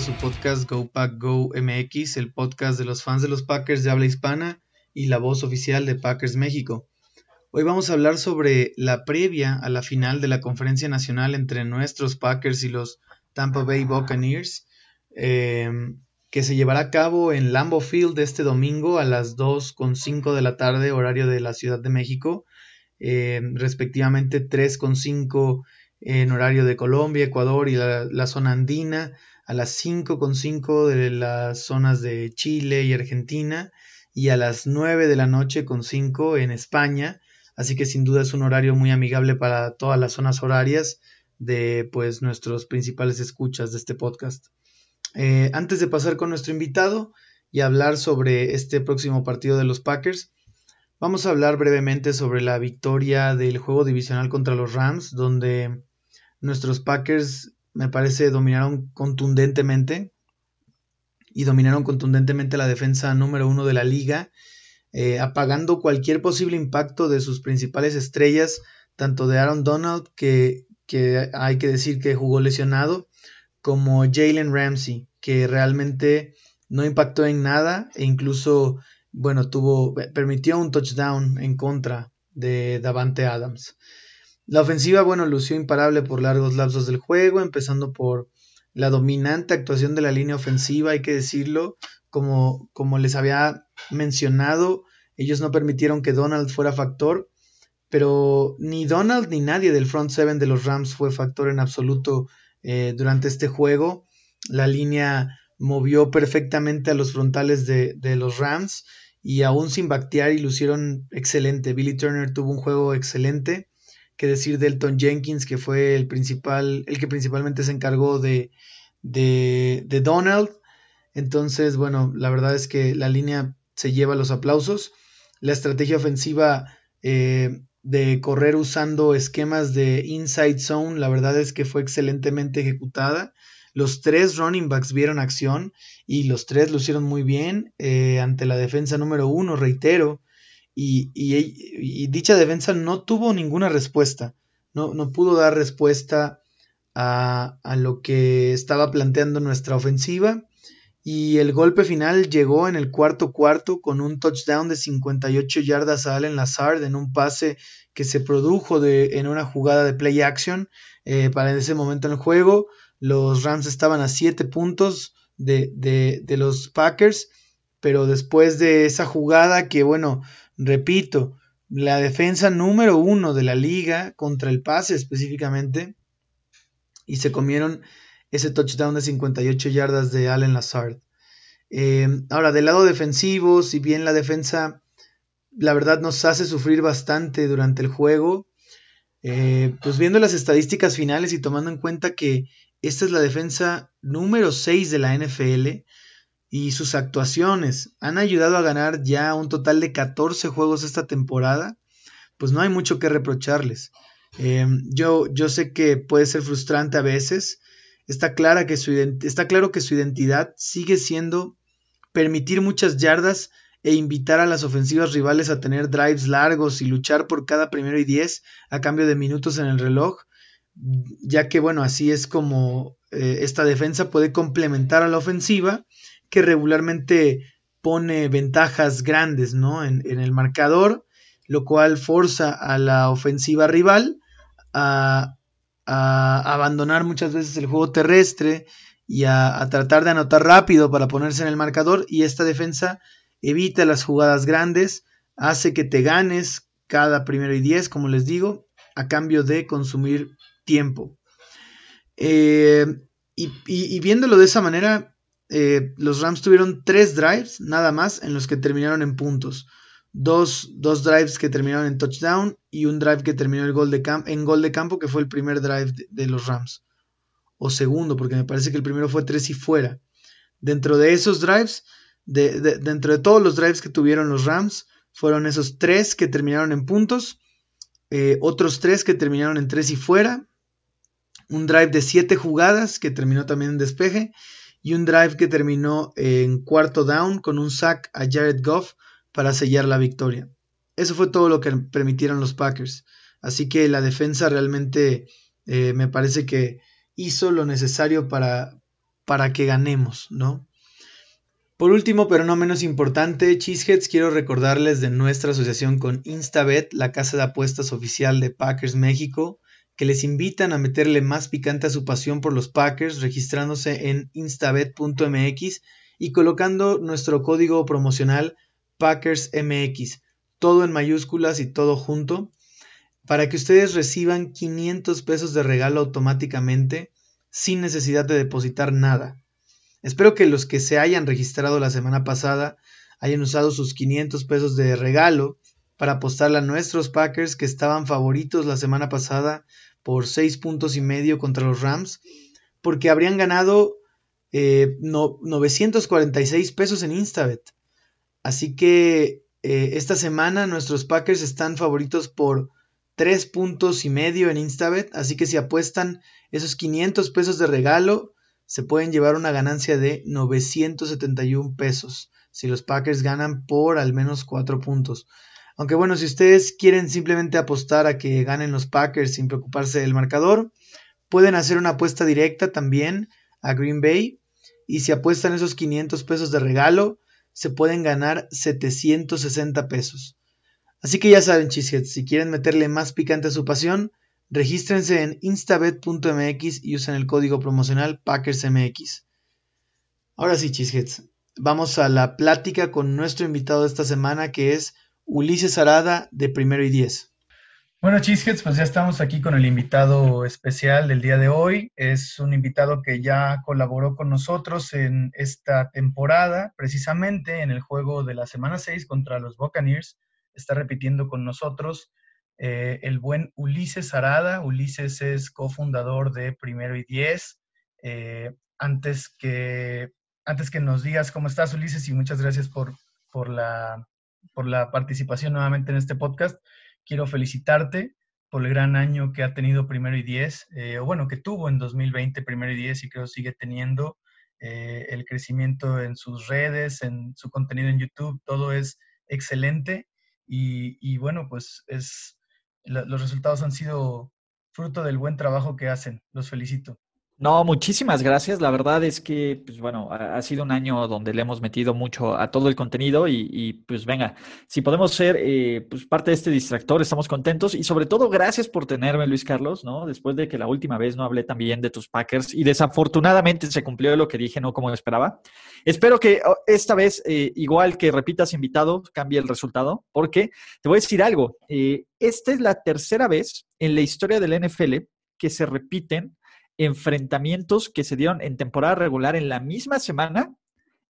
su podcast Go Pack Go MX, el podcast de los fans de los Packers de habla hispana y la voz oficial de Packers México. Hoy vamos a hablar sobre la previa a la final de la conferencia nacional entre nuestros Packers y los Tampa Bay Buccaneers, eh, que se llevará a cabo en Lambeau Field este domingo a las 2.5 de la tarde, horario de la Ciudad de México, eh, respectivamente 3.5 en horario de Colombia, Ecuador y la, zona andina, a las 5.5 de las zonas de Chile y Argentina, y a las 9 de la noche con 5 en España, así que sin duda es un horario muy amigable para todas las zonas horarias de pues nuestros principales escuchas de este podcast. Eh, antes de pasar con nuestro invitado y hablar sobre este próximo partido de los Packers, vamos a hablar brevemente sobre la victoria del juego divisional contra los Rams, donde nuestros Packers me parece dominaron contundentemente y dominaron contundentemente la defensa número uno de la liga, eh, apagando cualquier posible impacto de sus principales estrellas, tanto de Aaron Donald, que, que hay que decir que jugó lesionado, como Jalen Ramsey, que realmente no impactó en nada e incluso, bueno, tuvo, permitió un touchdown en contra de Davante Adams. La ofensiva, bueno, lució imparable por largos lapsos del juego, empezando por la dominante actuación de la línea ofensiva, hay que decirlo, como, como les había mencionado, ellos no permitieron que Donald fuera factor, pero ni Donald ni nadie del front seven de los Rams fue factor en absoluto eh, durante este juego. La línea movió perfectamente a los frontales de, los Rams y aún sin bactear y lucieron excelente. Billy Turner tuvo un juego excelente. Que decir Delton Jenkins, que fue el principal, el que principalmente se encargó de, de, Donald. Entonces, bueno, la verdad es que la línea se lleva los aplausos. La estrategia ofensiva eh, de correr usando esquemas de inside zone, la verdad es que fue excelentemente ejecutada. Los tres running backs vieron acción y los tres lo hicieron muy bien eh, ante la defensa número uno, reitero. Y, dicha defensa no tuvo ninguna respuesta, no, no pudo dar respuesta a, a, lo que estaba planteando nuestra ofensiva. Y el golpe final llegó en el cuarto cuarto con un touchdown de 58 yardas a Allen Lazard en un pase que se produjo de, en una jugada de play action eh, para ese momento en el juego. Los Rams estaban a 7 puntos de, de, los Packers, pero después de esa jugada que, bueno, repito, la defensa número uno de la liga contra el pase específicamente, y se comieron ese touchdown de 58 yardas de Allen Lazard. Eh, ahora, del lado defensivo, si bien la defensa, la verdad, nos hace sufrir bastante durante el juego, eh, pues viendo las estadísticas finales y tomando en cuenta que esta es la defensa número 6 de la NFL y sus actuaciones. Han ayudado a ganar ya un total de 14 juegos esta temporada, pues no hay mucho que reprocharles. Eh, yo, yo sé que puede ser frustrante a veces, Está, clara que su está claro que su identidad sigue siendo permitir muchas yardas e invitar a las ofensivas rivales a tener drives largos y luchar por cada primero y diez a cambio de minutos en el reloj, ya que bueno, así es como eh, esta defensa puede complementar a la ofensiva que regularmente pone ventajas grandes ¿no? en, el marcador, lo cual forza a la ofensiva rival a, abandonar muchas veces el juego terrestre y a, tratar de anotar rápido para ponerse en el marcador y esta defensa evita las jugadas grandes, hace que te ganes cada primero y diez, como les digo, a cambio de consumir tiempo. Eh, y, viéndolo de esa manera, eh, los Rams tuvieron tres drives nada más en los que terminaron en puntos dos, drives que terminaron en touchdown y un drive que terminó el gol de en gol de campo, que fue el primer drive de, los Rams. O segundo, porque me parece que el primero fue tres y fuera. Dentro de esos drives, dentro de todos los drives que tuvieron los Rams, fueron esos tres que terminaron en puntos, eh, otros tres que terminaron en tres y fuera, un drive de siete jugadas que terminó también en despeje, y un drive que terminó en cuarto down con un sack a Jared Goff para sellar la victoria. Eso fue todo lo que permitieron los Packers. Así que la defensa realmente eh, me parece que hizo lo necesario para, para que ganemos, ¿no? Por último, pero no menos importante, Cheeseheads, quiero recordarles de nuestra asociación con Instabet, la casa de apuestas oficial de Packers México, que les invitan a meterle más picante a su pasión por los Packers registrándose en instabet.mx y colocando nuestro código promocional PackersMX, todo en mayúsculas y todo junto, para que ustedes reciban 500 pesos de regalo automáticamente sin necesidad de depositar nada. Espero que los que se hayan registrado la semana pasada hayan usado sus 500 pesos de regalo para apostarle a nuestros Packers que estaban favoritos la semana pasada por 6 puntos y medio contra los Rams, porque habrían ganado 946 eh, pesos en Instabet. Así que eh, esta semana nuestros Packers están favoritos por 3 puntos y medio en Instabet, así que si apuestan esos 500 pesos de regalo, se pueden llevar una ganancia de 971 pesos si los Packers ganan por al menos 4 puntos. Aunque bueno, si ustedes quieren simplemente apostar a que ganen los Packers sin preocuparse del marcador, pueden hacer una apuesta directa también a Green Bay y si apuestan esos 500 pesos de regalo, se pueden ganar 760 pesos. Así que ya saben, chisheads, si quieren meterle más picante a su pasión, regístrense en instabet.mx y usen el código promocional PackersMX. Ahora sí, chisheads, vamos a la plática con nuestro invitado de esta semana que es Ulises Arada de Primero y Diez. Bueno, Cheeseheads, pues ya estamos aquí con el invitado especial del día de hoy. Es un invitado que ya colaboró con nosotros en esta temporada, precisamente en el juego de la semana 6 contra los Buccaneers. Está repitiendo con nosotros eh, el buen Ulises Arada. Ulises es cofundador de Primero y Diez. Eh, antes, que, antes que nos digas cómo estás, Ulises, y muchas gracias por, por la por la participación nuevamente en este podcast. Quiero felicitarte por el gran año que ha tenido Primero y Diez, eh, o bueno, que tuvo en 2020 Primero y Diez y creo sigue teniendo eh, el crecimiento en sus redes, en su contenido en YouTube, todo es excelente y, bueno, pues es, los resultados han sido fruto del buen trabajo que hacen. Los felicito. No, muchísimas gracias. La verdad es que, pues bueno, ha, sido un año donde le hemos metido mucho a todo el contenido y, pues venga, si podemos ser eh, pues parte de este distractor, estamos contentos y sobre todo gracias por tenerme, Luis Carlos, ¿no? Después de que la última vez no hablé tan bien de tus Packers y desafortunadamente se cumplió lo que dije, no como esperaba. Espero que oh, esta vez, eh, igual que repitas invitado, cambie el resultado, porque te voy a decir algo. Eh, esta es la tercera vez en la historia del NFL que se repiten enfrentamientos que se dieron en temporada regular en la misma semana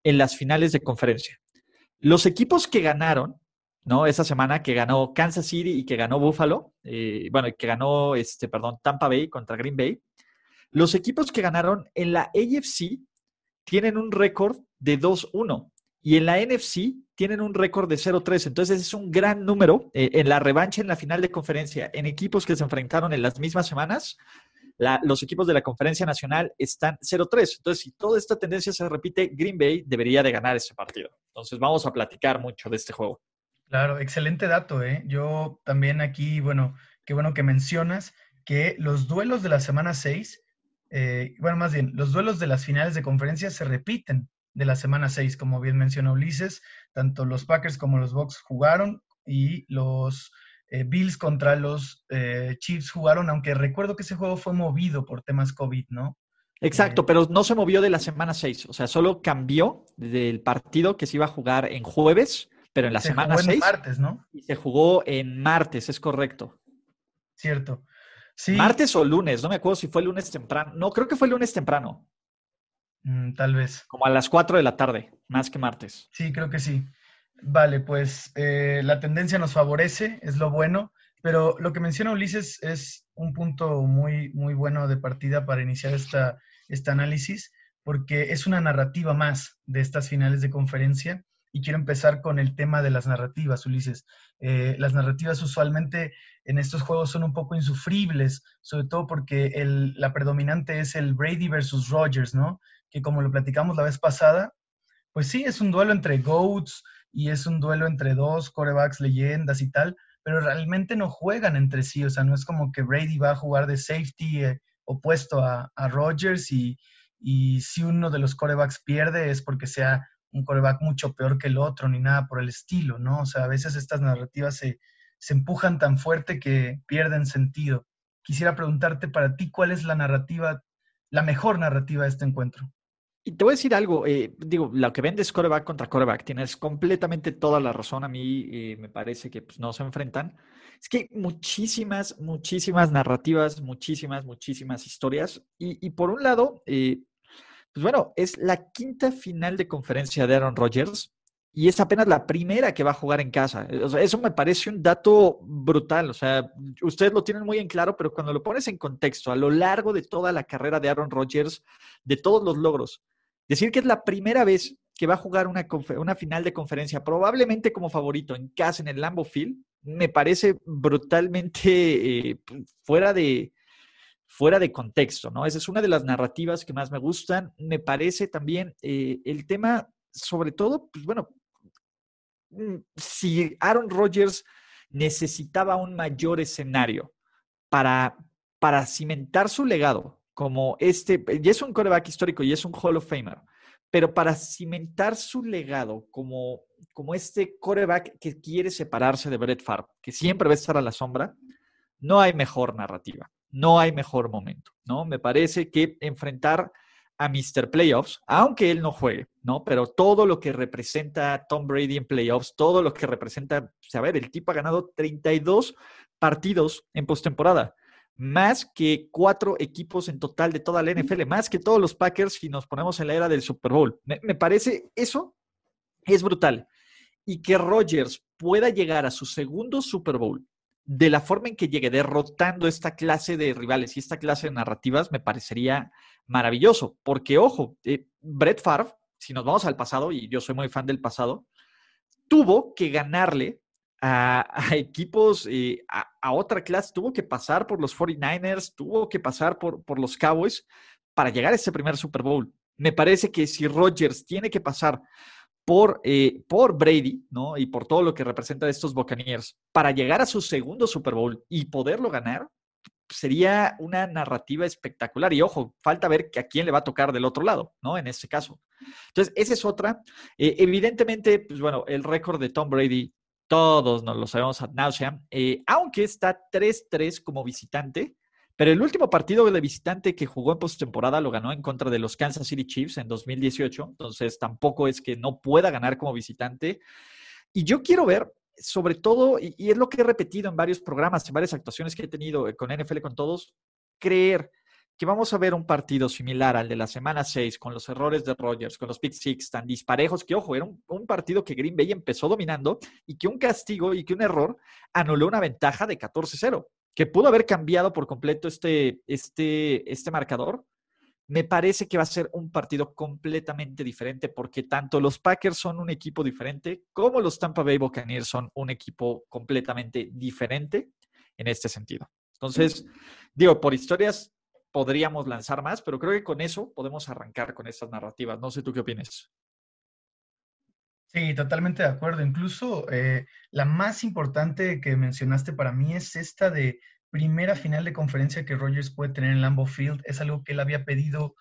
en las finales de conferencia. Los equipos que ganaron, ¿no? Esa semana que ganó Kansas City y que ganó Buffalo, eh, bueno, que ganó, este, perdón, Tampa Bay contra Green Bay. Los equipos que ganaron en la AFC tienen un récord de 2-1 y en la NFC tienen un récord de 0-3. Entonces es un gran número eh, en la revancha en la final de conferencia en equipos que se enfrentaron en las mismas semanas los equipos de la conferencia nacional están 0-3. Entonces, si toda esta tendencia se repite, Green Bay debería de ganar ese partido. Entonces, vamos a platicar mucho de este juego. Claro, excelente dato, ¿eh? Yo también aquí, bueno, qué bueno que mencionas que los duelos de la semana 6, eh, bueno, más bien, los duelos de las finales de conferencia se repiten de la semana 6, como bien mencionó Ulises, tanto los Packers como los Bucks jugaron y los eh, Bills contra los eh, Chiefs jugaron, aunque recuerdo que ese juego fue movido por temas COVID, ¿no? Exacto, eh, pero no se movió de la semana 6, o sea, solo cambió del partido que se iba a jugar en jueves, pero en la semana 6. martes, ¿no? Y se jugó en martes, es correcto. Cierto. Sí. Martes o lunes, no me acuerdo si fue lunes temprano. No, creo que fue lunes temprano. Mm, tal vez. Como a las 4 de la tarde, más que martes. Sí, creo que sí. Vale, pues eh, la tendencia nos favorece, es lo bueno, pero lo que menciona Ulises es un punto muy, muy bueno de partida para iniciar esta, este análisis, porque es una narrativa más de estas finales de conferencia. Y quiero empezar con el tema de las narrativas, Ulises. Eh, las narrativas usualmente en estos juegos son un poco insufribles, sobre todo porque el, la predominante es el Brady versus Rogers, ¿no? Que como lo platicamos la vez pasada, pues sí, es un duelo entre GOATs, y es un duelo entre dos corebacks leyendas y tal, pero realmente no juegan entre sí, o sea, no es como que Brady va a jugar de safety eh, opuesto a, a Rodgers y, y si uno de los corebacks pierde es porque sea un coreback mucho peor que el otro, ni nada por el estilo, ¿no? O sea, a veces estas narrativas se, se empujan tan fuerte que pierden sentido. Quisiera preguntarte para ti, ¿cuál es la narrativa, la mejor narrativa de este encuentro? Y te voy a decir algo, eh, digo, lo que vende es coreback contra coreback, tienes completamente toda la razón, a mí eh, me parece que pues, no se enfrentan. Es que muchísimas, muchísimas narrativas, muchísimas, muchísimas historias. Y, por un lado, eh, pues bueno, es la quinta final de conferencia de Aaron Rodgers y es apenas la primera que va a jugar en casa. eso me parece un dato brutal. O sea, ustedes lo tienen muy en claro, pero cuando lo pones en contexto, a lo largo de toda la carrera de Aaron Rodgers, de todos los logros, decir que es la primera vez que va a jugar una, una final de conferencia, probablemente como favorito en casa en el Lambeau Field, me parece brutalmente eh, fuera de, fuera de contexto, ¿no? Esa es una de las narrativas que más me gustan. Me parece también eh, el tema, sobre todo, pues bueno, si Aaron Rodgers necesitaba un mayor escenario para, para cimentar su legado como este, y es un coreback histórico y es un Hall of Famer, pero para cimentar su legado como, como este coreback que quiere separarse de Brett Favre, que siempre va a estar a la sombra, no hay mejor narrativa no hay mejor momento, ¿no? Me parece que enfrentar a Mr. Playoffs, aunque él no juegue, ¿no? Pero todo lo que representa Tom Brady en playoffs, todo lo que representa, pues, a ver, el tipo ha ganado 32 partidos en postemporada, más que cuatro equipos en total de toda la NFL, más que todos los Packers si nos ponemos en la era del Super Bowl. Me, me parece eso es brutal. Y que Rodgers pueda llegar a su segundo Super Bowl de la forma en que llegue derrotando esta clase de rivales y esta clase de narrativas me parecería maravilloso. Porque, ojo, eh, Brett Favre, si nos vamos al pasado, y yo soy muy fan del pasado, tuvo que ganarle a, equipos, eh, a, otra clase, tuvo que pasar por los 49ers, tuvo que pasar por, por los Cowboys para llegar a ese primer Super Bowl. Me parece que si Rodgers tiene que pasar por, eh, por Brady, ¿no? Y por todo lo que representa estos Buccaneers, para llegar a su segundo Super Bowl y poderlo ganar, sería una narrativa espectacular. Y ojo, falta ver que a quién le va a tocar del otro lado, ¿no? En este caso. Entonces, esa es otra. Eh, evidentemente, pues bueno, el récord de Tom Brady, todos nos lo sabemos ad nauseam, eh, aunque está 3-3 como visitante, pero el último partido de visitante que jugó en postemporada lo ganó en contra de los Kansas City Chiefs en 2018, entonces tampoco es que no pueda ganar como visitante. Y yo quiero ver, sobre todo, y, es lo que he repetido en varios programas, en varias actuaciones que he tenido eh, con NFL con todos, creer que vamos a ver un partido similar al de la semana 6, con los errores de Rodgers, con los pick six tan disparejos, que ojo, era un, un, partido que Green Bay empezó dominando y que un castigo y que un error anuló una ventaja de 14-0 que pudo haber cambiado por completo este, este, este marcador, me parece que va a ser un partido completamente diferente porque tanto los Packers son un equipo diferente como los Tampa Bay Buccaneers son un equipo completamente diferente en este sentido. Entonces, digo, por historias podríamos lanzar más, pero creo que con eso podemos arrancar con estas narrativas. No sé tú qué opinas. Sí, totalmente de acuerdo. Incluso eh, la más importante que mencionaste para mí es esta de primera final de conferencia que Rogers puede tener en Lambeau Field. Es algo que él había pedido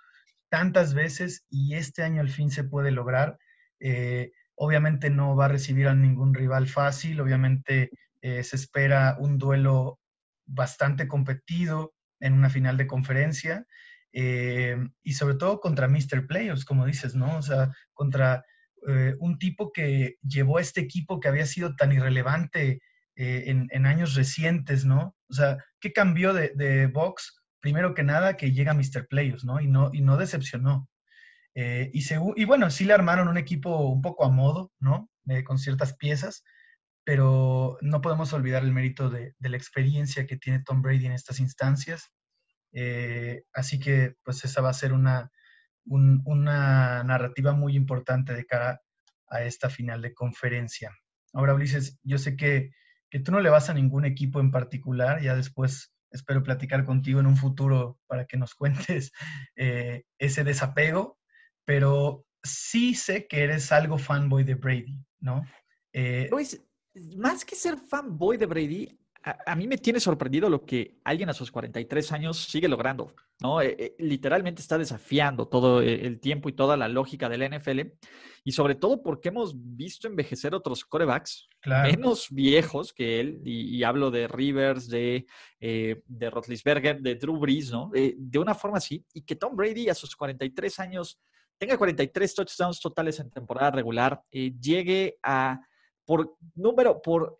tantas veces y este año al fin se puede lograr. Eh, obviamente no va a recibir a ningún rival fácil, obviamente eh, se espera un duelo bastante competido en una final de conferencia y sobre todo contra Mr. Players, como dices, ¿no? O sea, contra eh, un tipo que llevó a este equipo que había sido tan irrelevante eh, en, años recientes, ¿no? O sea, ¿qué cambió de, Vox? Primero que nada, que llega Mr. Players, ¿no? Y no, y no decepcionó. Eh, y, y bueno, sí le armaron un equipo un poco a modo, ¿no? con ciertas piezas, pero no podemos olvidar el mérito de, la experiencia que tiene Tom Brady en estas instancias. así que, pues, esa va a ser una, una narrativa muy importante de cara a esta final de conferencia. Ahora, Ulises, yo sé que, tú no le vas a ningún equipo en particular, ya después espero platicar contigo en un futuro para que nos cuentes eh, ese desapego, pero sí sé que eres algo fanboy de Brady, ¿no? Eh, más que ser fanboy de Brady, a, mí me tiene sorprendido lo que alguien a sus 43 años sigue logrando, ¿no? Eh, eh, literalmente está desafiando todo e, el tiempo y toda la lógica de la NFL y sobre todo porque hemos visto envejecer otros corebacks menos viejos que él, y, hablo de Rivers, de, eh, de Rotlisberger, de Drew Brees, ¿no? de una forma así, y que Tom Brady a sus 43 años tenga 43 touchdowns totales en temporada regular, llegue a por número, por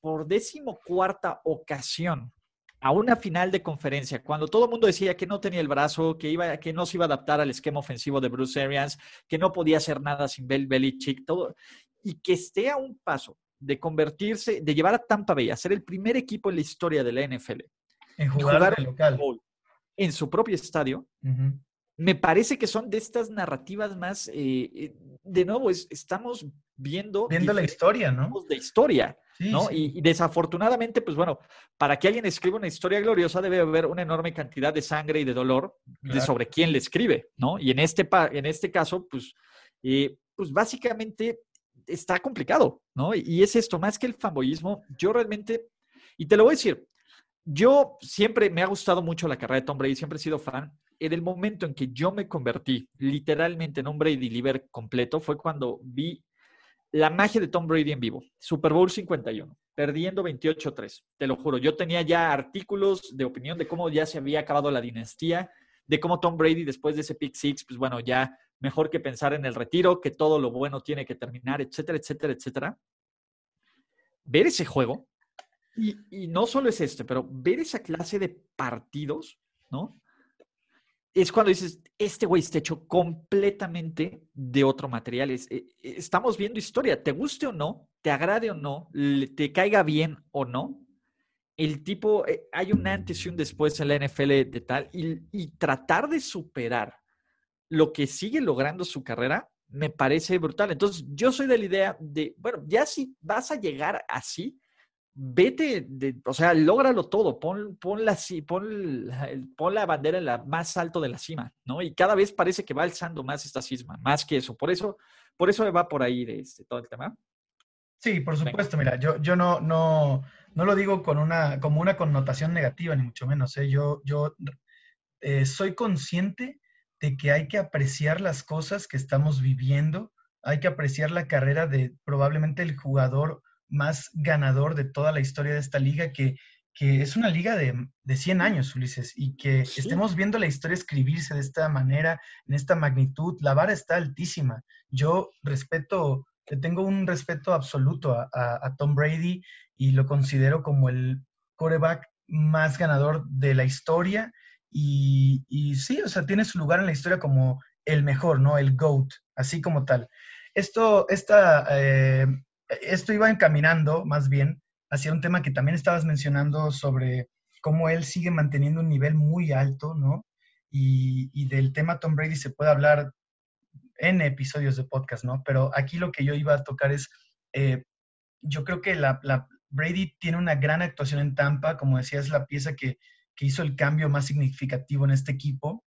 por décimo cuarta ocasión a una final de conferencia, cuando todo el mundo decía que no tenía el brazo, que, iba, que no se iba a adaptar al esquema ofensivo de Bruce Arians, que no podía hacer nada sin Bell Belichick, todo, y que esté a un paso de convertirse, de llevar a Tampa Bay a ser el primer equipo en la historia de la NFL en jugar, en, local. en su propio estadio, me parece que son de estas narrativas más, eh, eh, de nuevo, estamos viendo... Viendo la historia, ¿no? De historia. ¿no? Y, desafortunadamente, pues bueno, para que alguien escriba una historia gloriosa debe haber una enorme cantidad de sangre y de dolor de sobre quién le escribe, ¿no? Y en este, en este caso, pues, eh, pues básicamente está complicado, ¿no? Y es esto, más que el fanboyismo, yo realmente, y te lo voy a decir, yo siempre me ha gustado mucho la carrera de Tom Brady, siempre he sido fan. En el momento en que yo me convertí literalmente en un Brady Liver completo fue cuando vi la magia de Tom Brady en vivo. Super Bowl 51, perdiendo 28-3. Te lo juro, yo tenía ya artículos de opinión de cómo ya se había acabado la dinastía, de cómo Tom Brady después de ese pick six, pues bueno, ya mejor que pensar en el retiro, que todo lo bueno tiene que terminar, etcétera, etcétera, etcétera. Ver ese juego, y, no solo es este, pero ver esa clase de partidos, ¿no? Es cuando dices, este güey está hecho completamente de otro material. Eh, eh, estamos viendo historia, te guste o no, te agrade o no, te caiga bien o no. El tipo, eh, hay un antes y un después en la NFL de tal, y, y tratar de superar lo que sigue logrando su carrera, me parece brutal. Entonces, yo soy de la idea de, bueno, ya si vas a llegar así, vete, o sea, lógralo todo, pon, pon, la, pon, pon la bandera en la más alto de la cima, ¿no? Y cada vez parece que va alzando más esta cisma, más que eso. Por eso, por eso va por ahí de este, todo el tema. Sí, por supuesto, mira, yo, yo no, no, no lo digo con una, como una connotación negativa, ni mucho menos. ¿eh? Yo, yo eh, soy consciente de que hay que apreciar las cosas que estamos viviendo, hay que apreciar la carrera de probablemente el jugador más ganador de toda la historia de esta liga, que, que es una liga de, de 100 años, Ulises, y que estemos viendo la historia escribirse de esta manera, en esta magnitud, la vara está altísima. Yo respeto, le tengo un respeto absoluto a, a, Tom Brady y lo considero como el coreback más ganador de la historia. Y, y, sí, o sea, tiene su lugar en la historia como el mejor, ¿no? El GOAT, así como tal. Esto, esta, eh, esto iba encaminando más bien hacia un tema que también estabas mencionando sobre cómo él sigue manteniendo un nivel muy alto, ¿no? Y, del tema Tom Brady se puede hablar en episodios de podcast, ¿no? Pero aquí lo que yo iba a tocar es, eh, yo creo que la, Brady tiene una gran actuación en Tampa, como decía, es la pieza que, hizo el cambio más significativo en este equipo.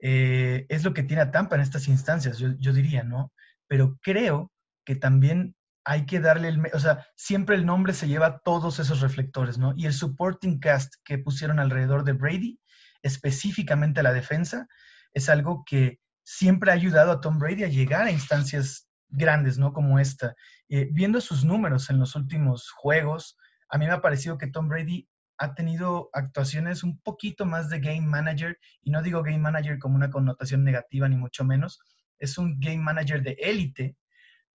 Eh, es lo que tiene a Tampa en estas instancias, yo diría, ¿no? Pero creo que también hay que darle el, o sea, siempre el nombre se lleva todos esos reflectores, ¿no? Y el supporting cast que pusieron alrededor de Brady, específicamente la defensa, es algo que siempre ha ayudado a Tom Brady a llegar a instancias grandes, ¿no? Como esta. Eh, viendo sus números en los últimos juegos, a mí me ha parecido que Tom Brady ha tenido actuaciones un poquito más de game manager, y no digo game manager como una connotación negativa, ni mucho menos, es un game manager de élite,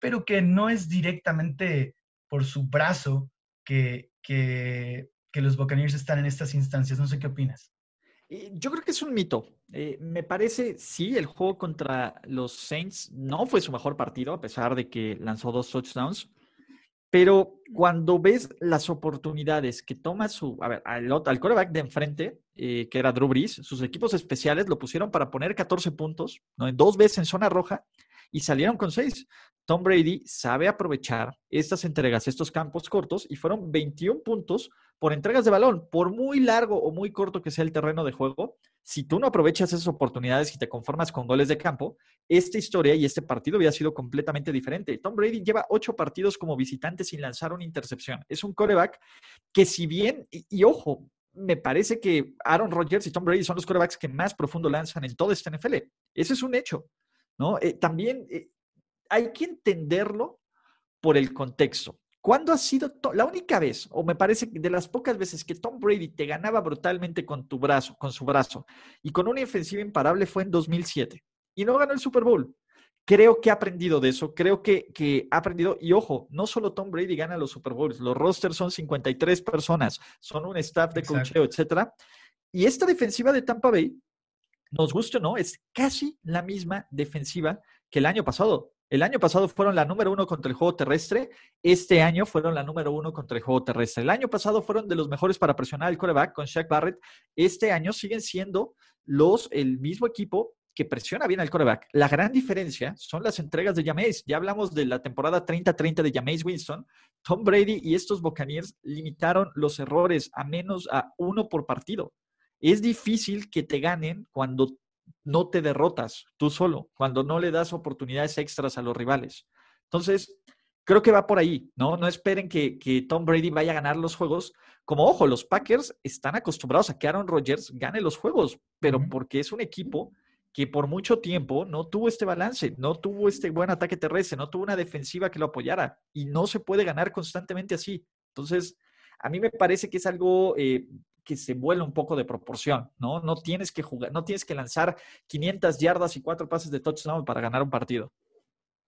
pero que no es directamente por su brazo que, que, los Buccaneers están en estas instancias. No sé qué opinas. Yo creo que es un mito. Eh, me parece, sí, el juego contra los Saints no fue su mejor partido, a pesar de que lanzó dos touchdowns. Pero cuando ves las oportunidades que toma su, a ver, al, al de enfrente, eh, que era Drew Brees, sus equipos especiales lo pusieron para poner 14 puntos, ¿no? dos veces en zona roja, y salieron con seis. Tom Brady sabe aprovechar estas entregas, estos campos cortos, y fueron 21 puntos por entregas de balón. Por muy largo o muy corto que sea el terreno de juego, si tú no aprovechas esas oportunidades y te conformas con goles de campo, esta historia y este partido había sido completamente diferente. Tom Brady lleva ocho partidos como visitante sin lanzar una intercepción. Es un coreback que si bien, y, ojo, me parece que Aaron Rodgers y Tom Brady son los corebacks que más profundo lanzan en todo este NFL. Ese es un hecho, ¿no? Eh, también eh, hay que entenderlo por el contexto. ¿Cuándo ha sido la única vez, o me parece de las pocas veces que Tom Brady te ganaba brutalmente con tu brazo, con su brazo, y con una ofensiva imparable fue en 2007? Y no ganó el Super Bowl. Creo que ha aprendido de eso, creo que, que ha aprendido, y ojo, no solo Tom Brady gana los Super Bowls, los rosters son 53 personas, son un staff de cocheo, etcétera. Y esta defensiva de Tampa Bay, nos gusta o no, es casi la misma defensiva que el año pasado. El año pasado fueron la número uno contra el juego terrestre. Este año fueron la número uno contra el juego terrestre. El año pasado fueron de los mejores para presionar al coreback con Shaq Barrett. Este año siguen siendo los, el mismo equipo que presiona bien al coreback. La gran diferencia son las entregas de Jameis. Ya hablamos de la temporada 30-30 de Jameis Winston. Tom Brady y estos Buccaneers limitaron los errores a menos a uno por partido. Es difícil que te ganen cuando no te derrotas tú solo, cuando no le das oportunidades extras a los rivales. Entonces, creo que va por ahí, ¿no? No esperen que, Tom Brady vaya a ganar los juegos. Como ojo, los Packers están acostumbrados a que Aaron Rodgers gane los juegos, pero porque es un equipo que por mucho tiempo no tuvo este balance, no tuvo este buen ataque terrestre, no tuvo una defensiva que lo apoyara y no se puede ganar constantemente así. Entonces, a mí me parece que es algo eh, que se vuela un poco de proporción, ¿no? No tienes que jugar, no tienes que lanzar 500 yardas y cuatro pases de touchdown para ganar un partido.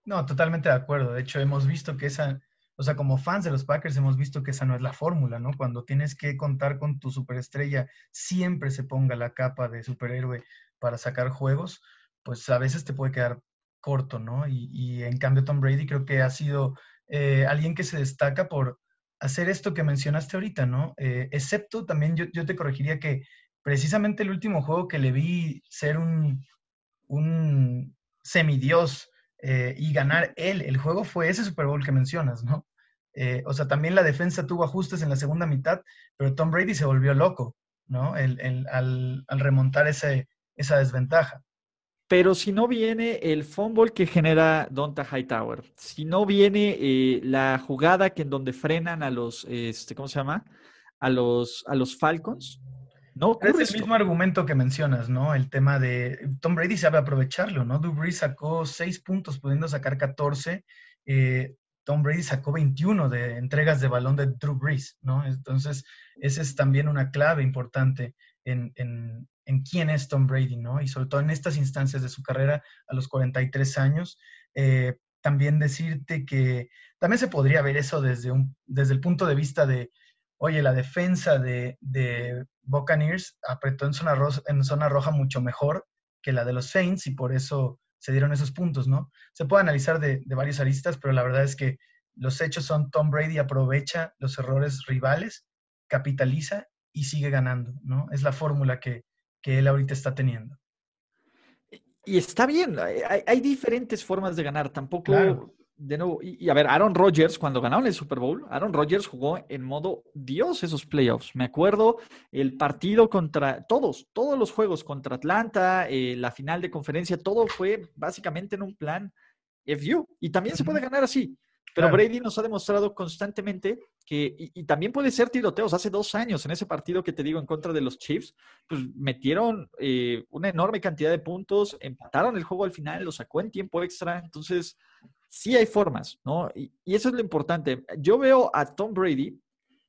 No, totalmente de acuerdo. De hecho, hemos visto que esa, o sea, como fans de los Packers hemos visto que esa no es la fórmula, ¿no? Cuando tienes que contar con tu superestrella, siempre se ponga la capa de superhéroe para sacar juegos, pues a veces te puede quedar corto, ¿no? Y, en cambio Tom Brady creo que ha sido eh, alguien que se destaca por hacer esto que mencionaste ahorita, ¿no? Eh, excepto también yo, te corregiría que precisamente el último juego que le vi ser un, un semidios eh, y ganar él, el juego fue ese Super Bowl que mencionas, ¿no? Eh, o sea, también la defensa tuvo ajustes en la segunda mitad, pero Tom Brady se volvió loco, ¿no? El, al, al, remontar ese, esa desventaja. Pero si no viene el fumble que genera Donta Hightower, si no viene eh, la jugada que en donde frenan a los, este, ¿cómo se llama? A los, a los Falcons, no Es el mismo argumento que mencionas, ¿no? El tema de Tom Brady sabe aprovecharlo, ¿no? Drew sacó seis puntos pudiendo sacar 14. Eh, Tom Brady sacó 21 de entregas de balón de Drew Brees, ¿no? Entonces, esa es también una clave importante en, en quién es Tom Brady, ¿no? Y sobre todo en estas instancias de su carrera a los 43 años. Eh, también decirte que también se podría ver eso desde, un, desde el punto de vista de, oye, la defensa de, de Buccaneers apretó en zona, en zona roja mucho mejor que la de los Saints y por eso se dieron esos puntos, ¿no? Se puede analizar de, de varios aristas, pero la verdad es que los hechos son Tom Brady aprovecha los errores rivales, capitaliza y sigue ganando, ¿no? Es la fórmula que, que él ahorita está teniendo. Y está bien, hay, diferentes formas de ganar, tampoco, de nuevo, y, a ver, Aaron Rodgers, cuando ganaron el Super Bowl, Aaron Rodgers jugó en modo Dios esos playoffs. Me acuerdo el partido contra todos, todos los juegos contra Atlanta, eh, la final de conferencia, todo fue básicamente en un plan FU. Y también se puede ganar así. Pero Brady nos ha demostrado constantemente que, y, también puede ser tiroteos. Hace dos años, en ese partido que te digo en contra de los Chiefs, pues metieron eh, una enorme cantidad de puntos, empataron el juego al final, lo sacó en tiempo extra. Entonces, sí hay formas, ¿no? Y, eso es lo importante. Yo veo a Tom Brady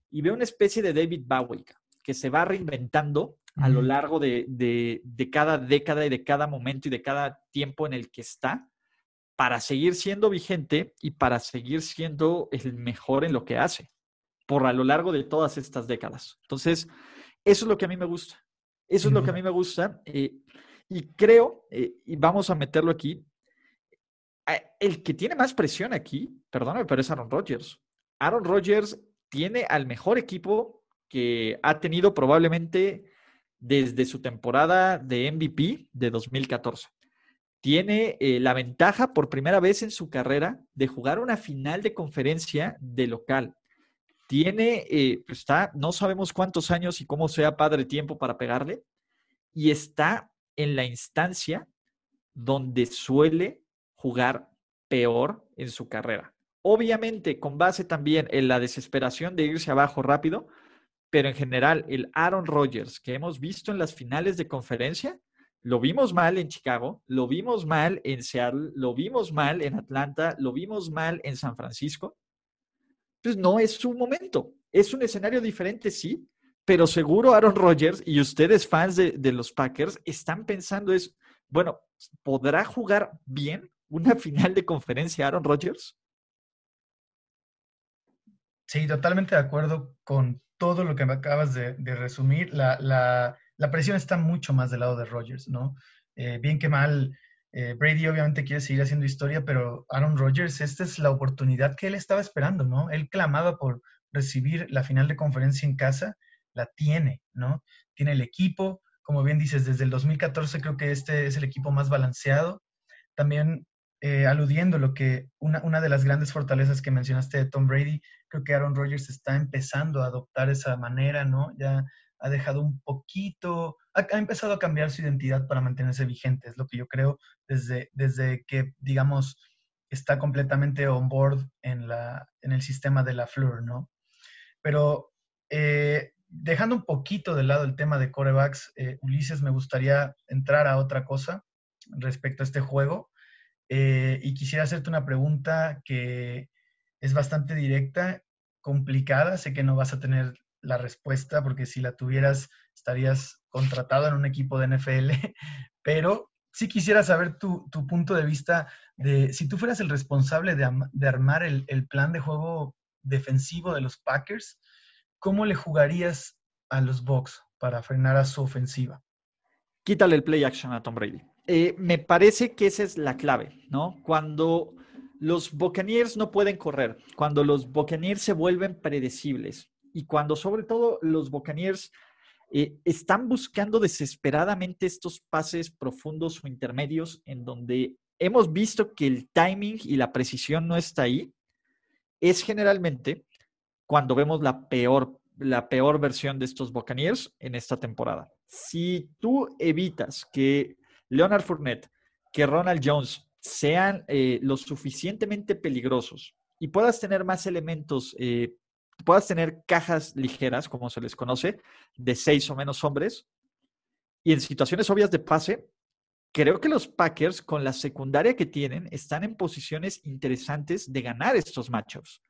y veo una especie de David Bowie que se va reinventando a lo largo de, de cada década y de cada momento y de cada tiempo en el que está para seguir siendo vigente y para seguir siendo el mejor en lo que hace por a lo largo de todas estas décadas. Entonces, eso es lo que a mí me gusta. Eso es lo que a mí me gusta. Eh, y creo, eh, y vamos a meterlo aquí, el que tiene más presión aquí, perdóname, pero es Aaron Rodgers. Aaron Rodgers tiene al mejor equipo que ha tenido probablemente desde su temporada de MVP de 2014 tiene eh, la ventaja por primera vez en su carrera de jugar una final de conferencia de local. Tiene, eh, pues está, no sabemos cuántos años y cómo sea padre tiempo para pegarle. y está en la instancia donde suele jugar peor en su carrera. Obviamente, con base también en la desesperación de irse abajo rápido, pero en general, el Aaron Rodgers que hemos visto en las finales de conferencia, lo vimos mal en Chicago, lo vimos mal en Seattle, lo vimos mal en Atlanta, lo vimos mal en San Francisco. Pues no es su momento. Es un escenario diferente, sí, pero seguro Aaron Rodgers y ustedes fans de, de los Packers están pensando es, bueno, ¿podrá jugar bien una final de conferencia Aaron Rodgers? Sí, totalmente de acuerdo con todo lo que me acabas de, resumir. La, la, presión está mucho más del lado de Rodgers, ¿no? Eh, bien que mal, eh, Brady obviamente quiere seguir haciendo historia, pero Aaron Rodgers, esta es la oportunidad que él estaba esperando, ¿no? Él clamaba por recibir la final de conferencia en casa, la tiene, ¿no? Tiene el equipo, como bien dices, desde el 2014 creo que este es el equipo más balanceado. También eh, aludiendo lo que una, una, de las grandes fortalezas que mencionaste de Tom Brady, creo que Aaron Rodgers está empezando a adoptar esa manera, ¿no? Ya ha dejado un poquito, ha, empezado a cambiar su identidad para mantenerse vigente, es lo que yo creo desde, desde que, digamos, está completamente on board en, la, en el sistema de la Fleur, ¿no? Pero eh, dejando un poquito de lado el tema de corebacks, eh, Ulises, me gustaría entrar a otra cosa respecto a este juego. Eh, y quisiera hacerte una pregunta que es bastante directa, complicada. Sé que no vas a tener la respuesta porque si la tuvieras estarías contratado en un equipo de NFL, pero sí quisiera saber tu, punto de vista de si tú fueras el responsable de, armar el, plan de juego defensivo de los Packers, ¿cómo le jugarías a los Bucks para frenar a su ofensiva? Quítale el play action a Tom Brady. Eh, me parece que esa es la clave, ¿no? Cuando los Buccaneers no pueden correr, cuando los Buccaneers se vuelven predecibles y cuando sobre todo los Buccaneers eh, están buscando desesperadamente estos pases profundos o intermedios en donde hemos visto que el timing y la precisión no está ahí, es generalmente cuando vemos la peor, la peor versión de estos Buccaneers en esta temporada. Si tú evitas que Leonard Fournette, que Ronald Jones sean eh, lo suficientemente peligrosos y puedas tener más elementos, eh, puedas tener cajas ligeras, como se les conoce, de seis o menos hombres, y en situaciones obvias de pase, creo que los Packers, con la secundaria que tienen, están en posiciones interesantes de ganar estos matchups.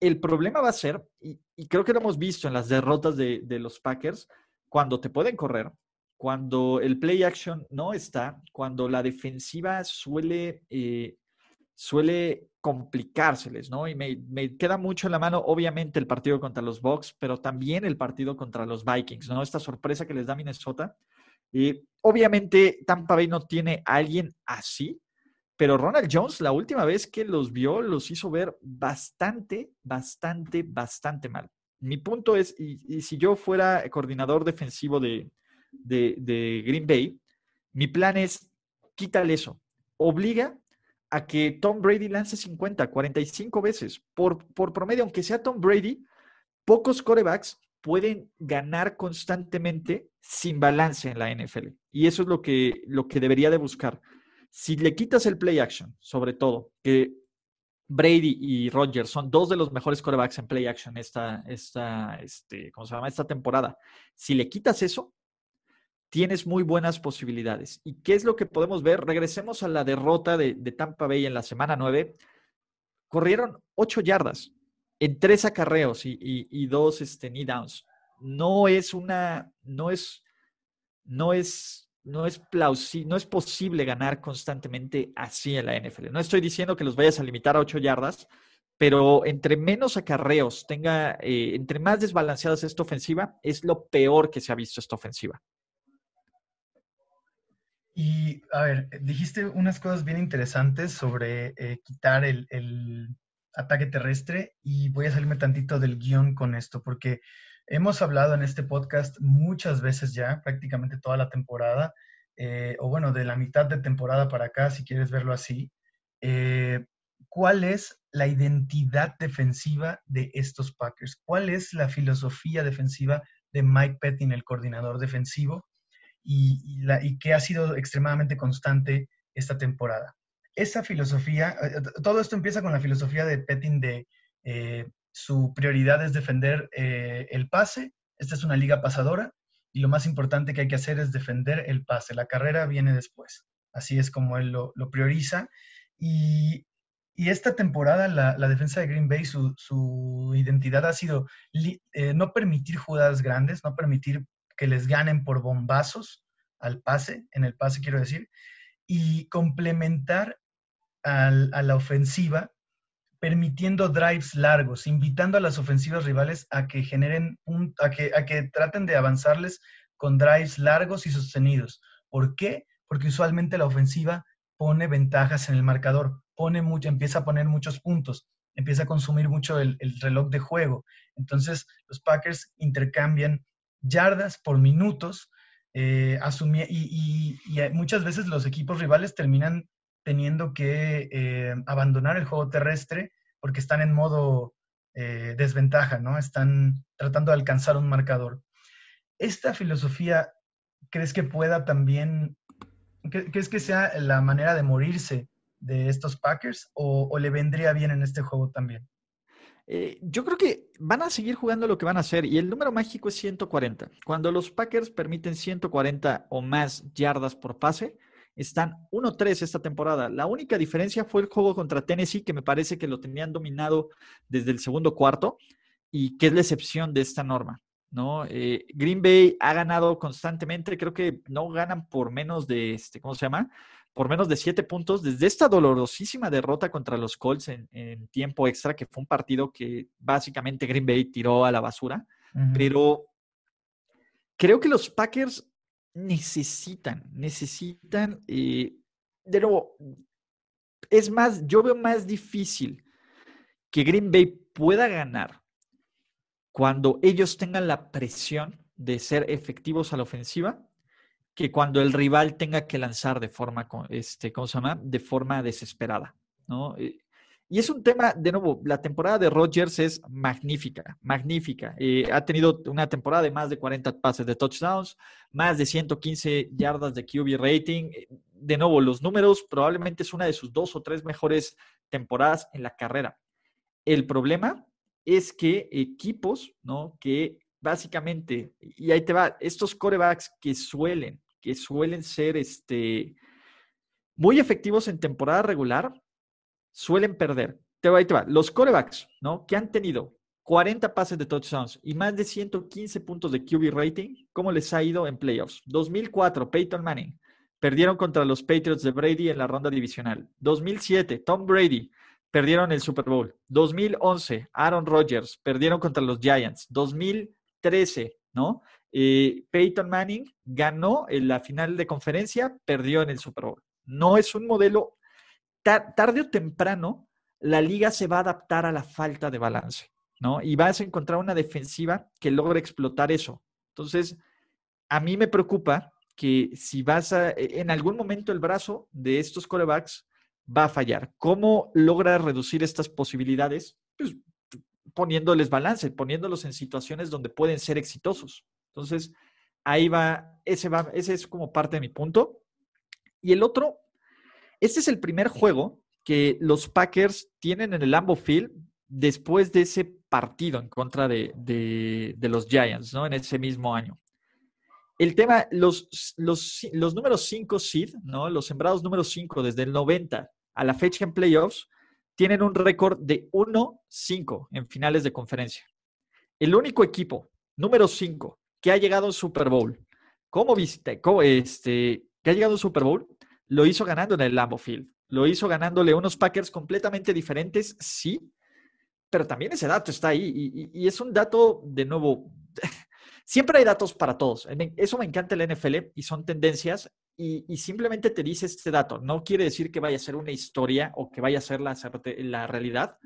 El problema va a ser, y, creo que lo hemos visto en las derrotas de los Packers, cuando te pueden correr, cuando el play action no está, cuando la defensiva suele, eh, suele complicárseles, ¿no? Y me, queda mucho en la mano, obviamente, el partido contra los Bucks, pero también el partido contra los Vikings, ¿no? Esta sorpresa que les da Minnesota. Y obviamente, Tampa Bay no tiene a alguien así, pero Ronald Jones, la última vez que los vio, los hizo ver bastante, bastante, bastante mal. Mi punto es, y si yo fuera coordinador defensivo de, de, Green Bay, mi plan es quítale eso. Obliga a que Tom Brady lance 50, 45 veces por, por promedio, aunque sea Tom Brady, pocos corebacks pueden ganar constantemente sin balance en la NFL. Y eso es lo que, lo que debería de buscar. Si le quitas el play action, sobre todo, que Brady y Rodgers son dos de los mejores corebacks en play action esta, esta, este, ¿cómo se llama? esta temporada. Si le quitas eso, tienes muy buenas posibilidades. ¿Y qué es lo que podemos ver? Regresemos a la derrota de, Tampa Bay en la semana 9. Corrieron 8 yardas en tres acarreos y, dos este, knee downs. No es una, no es, no es, no es plausible, no es posible ganar constantemente así en la NFL. No estoy diciendo que los vayas a limitar a 8 yardas, pero entre menos acarreos tenga, eh, entre más desbalanceada es esta ofensiva, es lo peor que se ha visto esta ofensiva. Y, a ver, dijiste unas cosas bien interesantes sobre eh, quitar el, ataque terrestre y voy a salirme tantito del guion con esto, porque hemos hablado en este podcast muchas veces ya, prácticamente toda la temporada, eh, o bueno, de la mitad de temporada para acá, si quieres verlo así, eh, ¿cuál es la identidad defensiva de estos Packers? ¿Cuál es la filosofía defensiva de Mike Pettin, el coordinador defensivo? Y, que ha sido extremadamente constante esta temporada. Esa filosofía, eh, todo esto empieza con la filosofía de Petting de eh, su prioridad es defender eh, el pase. Esta es una liga pasadora y lo más importante que hay que hacer es defender el pase. La carrera viene después. Así es como él lo, prioriza. Y, esta temporada la, defensa de Green Bay, su, identidad ha sido no permitir jugadas grandes, no permitir que les ganen por bombazos al pase, en el pase quiero decir, y complementar a la ofensiva permitiendo drives largos, invitando a las ofensivas rivales a que generen, a, que, a que traten de avanzarles con drives largos y sostenidos. ¿Por qué? Porque usualmente la ofensiva pone ventajas en el marcador, pone mucho, empieza a poner muchos puntos, empieza a consumir mucho el, el reloj de juego. Entonces, los Packers intercambian yardas por minutos, eh, y, muchas veces los equipos rivales terminan teniendo que eh, abandonar el juego terrestre porque están en modo eh, desventaja, ¿no? Están tratando de alcanzar un marcador. ¿Esta filosofía crees que pueda también, crees que sea la manera de morirse de estos Packers o le vendría bien en este juego también? Eh, yo creo que van a seguir jugando lo que van a hacer y el número mágico es 140. Cuando los Packers permiten 140 o más yardas por pase, están 1-3 esta temporada. La única diferencia fue el juego contra Tennessee, que me parece que lo tenían dominado desde el segundo cuarto y que es la excepción de esta norma. ¿no? Eh, Green Bay ha ganado constantemente, creo que no ganan por menos de, este, ¿cómo se llama? Por menos de siete puntos desde esta dolorosísima derrota contra los Colts en, tiempo extra, que fue un partido que básicamente Green Bay tiró a la basura. Pero creo que los Packers necesitan, necesitan, eh, de nuevo, es más, yo veo más difícil que Green Bay pueda ganar cuando ellos tengan la presión de ser efectivos a la ofensiva que cuando el rival tenga que lanzar de forma, este, ¿cómo se llama? De forma desesperada, ¿no? Eh, y es un tema, de nuevo, la temporada de Rodgers es magnífica, magnífica. Eh, ha tenido una temporada de más de 40 pases de touchdowns, más de 115 yardas de QB rating. Eh, de nuevo, los números probablemente es una de sus dos o tres mejores temporadas en la carrera. El problema es que equipos, ¿no? Que básicamente, y ahí te va, estos corebacks que suelen que suelen ser este, muy efectivos en temporada regular, suelen perder. Te va, te va. Los corebacks, ¿no? Que han tenido 40 pases de touchdowns y más de 115 puntos de QB rating, ¿cómo les ha ido en playoffs? 2004, Peyton Manning. Perdieron contra los Patriots de Brady en la ronda divisional. 2007, Tom Brady. Perdieron el Super Bowl. 2011, Aaron Rodgers. Perdieron contra los Giants. 2013, ¿no? Eh, Peyton Manning ganó en la final de conferencia, perdió en el Super Bowl. No es un modelo, tarde o temprano, la liga se va a adaptar a la falta de balance, ¿no? Y vas a encontrar una defensiva que logre explotar eso. Entonces, a mí me preocupa que si vas a, e, en algún momento el brazo de estos corebacks va a fallar. ¿Cómo logra reducir estas posibilidades? Pues poniéndoles balance, poniéndolos en situaciones donde pueden ser exitosos. Entonces, ahí va, ese es como parte de mi punto. Y el otro, este es el primer juego que los Packers tienen en el Lambeau Field después de ese partido en contra de, los Giants, ¿no? En ese mismo año. El tema, los, los, los números 5 seed, ¿no? Los sembrados número 5 desde el 90 a la fecha en playoffs, tienen un récord de 1-5 en finales de conferencia. El único equipo, número 5, que ha llegado a un Super Bowl, ¿cómo viste? este, que ha llegado a un Super Bowl, lo hizo ganando en el Lambeau Field. Lo hizo ganándole unos Packers completamente diferentes, sí, pero también ese dato está ahí y, es un dato, de nuevo, siempre hay datos para todos. Eso me encanta el NFL y son tendencias y, simplemente te dice este dato. No quiere decir que vaya a ser una historia o que vaya a ser la, la realidad,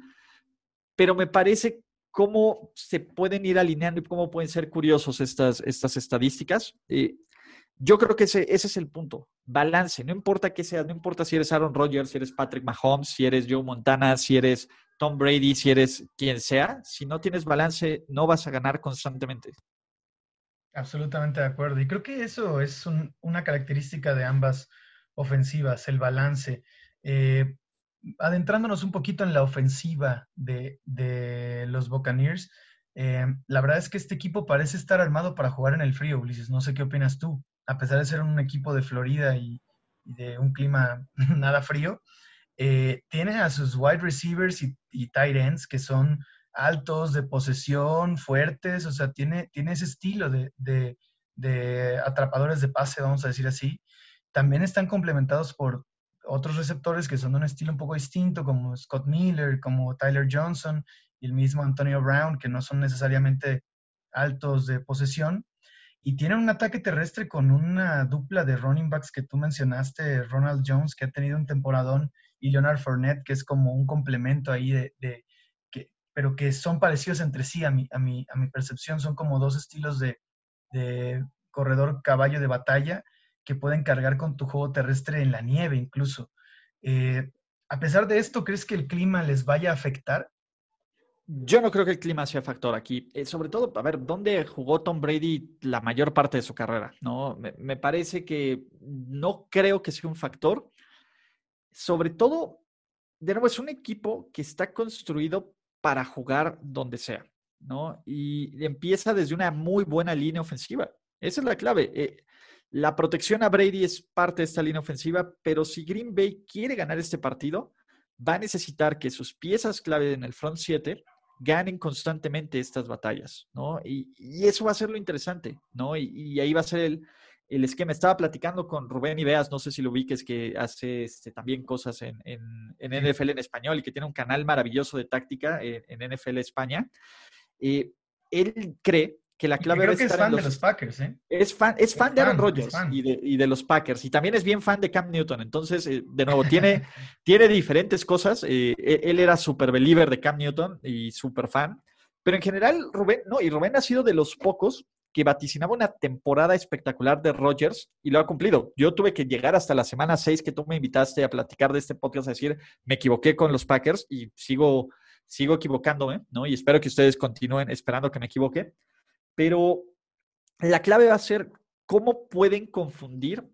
pero me parece cómo se pueden ir alineando y cómo pueden ser curiosos estas, estas estadísticas. Eh, yo creo que ese, ese es el punto. Balance. No importa qué seas, no importa si eres Aaron Rodgers, si eres Patrick Mahomes, si eres Joe Montana, si eres Tom Brady, si eres quien sea. Si no tienes balance, no vas a ganar constantemente. Absolutamente de acuerdo. Y creo que eso es una característica de ambas ofensivas, el balance. Eh, adentrándonos un poquito en la ofensiva de, los Buccaneers, eh, la verdad es que este equipo parece estar armado para jugar en el frío, Ulises. No sé qué opinas tú. A pesar de ser un equipo de Florida y, de un clima nada frío, eh, tiene a sus wide receivers y, y, tight ends que son altos, de posesión, fuertes, o sea, tiene, tiene ese estilo de, de, atrapadores de pase, vamos a decir así. También están complementados por otros receptores que son de un estilo un poco distinto, como Scott Miller, como Tyler Johnson y el mismo Antonio Brown, que no son necesariamente altos de posesión. Y tienen un ataque terrestre con una dupla de running backs que tú mencionaste, Ronald Jones, que ha tenido un temporadón, y Leonard Fournette, que es como un complemento ahí de, pero que son parecidos entre sí a mi, a mi, a mi percepción. Son como dos estilos de, corredor caballo de batalla que pueden cargar con tu juego terrestre en la nieve incluso. Eh, a pesar de esto, ¿crees que el clima les vaya a afectar? Yo no creo que el clima sea factor aquí. Eh, sobre todo, a ver, ¿dónde jugó Tom Brady la mayor parte de su carrera? ¿no? Me, parece que no creo que sea un factor. Sobre todo, de nuevo, es un equipo que está construido para jugar donde sea, ¿no? Y empieza desde una muy buena línea ofensiva. Esa es la clave. Eh, la protección a Brady es parte de esta línea ofensiva, pero si Green Bay quiere ganar este partido, va a necesitar que sus piezas clave en el front 7 ganen constantemente estas batallas, ¿no? Y, eso va a ser lo interesante, ¿no? y ahí va a ser el, el esquema. Estaba platicando con Rubén Ibeas, no sé si lo vi, que hace este, también cosas en, NFL en español y que tiene un canal maravilloso de táctica en, NFL España. Eh, él cree que la clave creo que es fan de los Packers, ¿eh? Es fan, es fan de Aaron Rodgers y de, los Packers. Y también es bien fan de Cam Newton. Entonces, eh, de nuevo, tiene, tiene diferentes cosas. Eh, él era super believer de Cam Newton y super fan. Pero en general, Rubén, no, y Rubén ha sido de los pocos que vaticinaba una temporada espectacular de Rodgers y lo ha cumplido. Yo tuve que llegar hasta la semana 6 que tú me invitaste a platicar de este podcast, a decir, me equivoqué con los Packers y sigo, sigo equivocándome, ¿no? Y espero que ustedes continúen esperando que me equivoque. Pero la clave va a ser cómo pueden confundir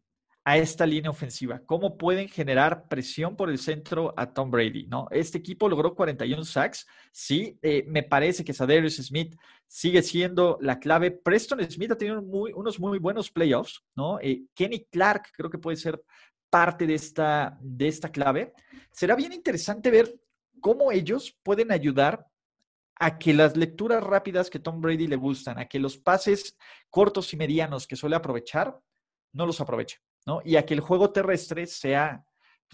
a esta línea ofensiva, cómo pueden generar presión por el centro a Tom Brady, ¿no? Este equipo logró 41 sacks, sí, eh, me parece que Sadarius Smith sigue siendo la clave. Preston Smith ha tenido unos muy buenos playoffs, ¿no? Eh, Kenny Clark creo que puede ser parte de esta, de esta clave. Será bien interesante ver cómo ellos pueden ayudar a que las lecturas rápidas que Tom Brady le gustan, a que los pases cortos y medianos que suele aprovechar, no los aproveche. Y a que el juego terrestre sea,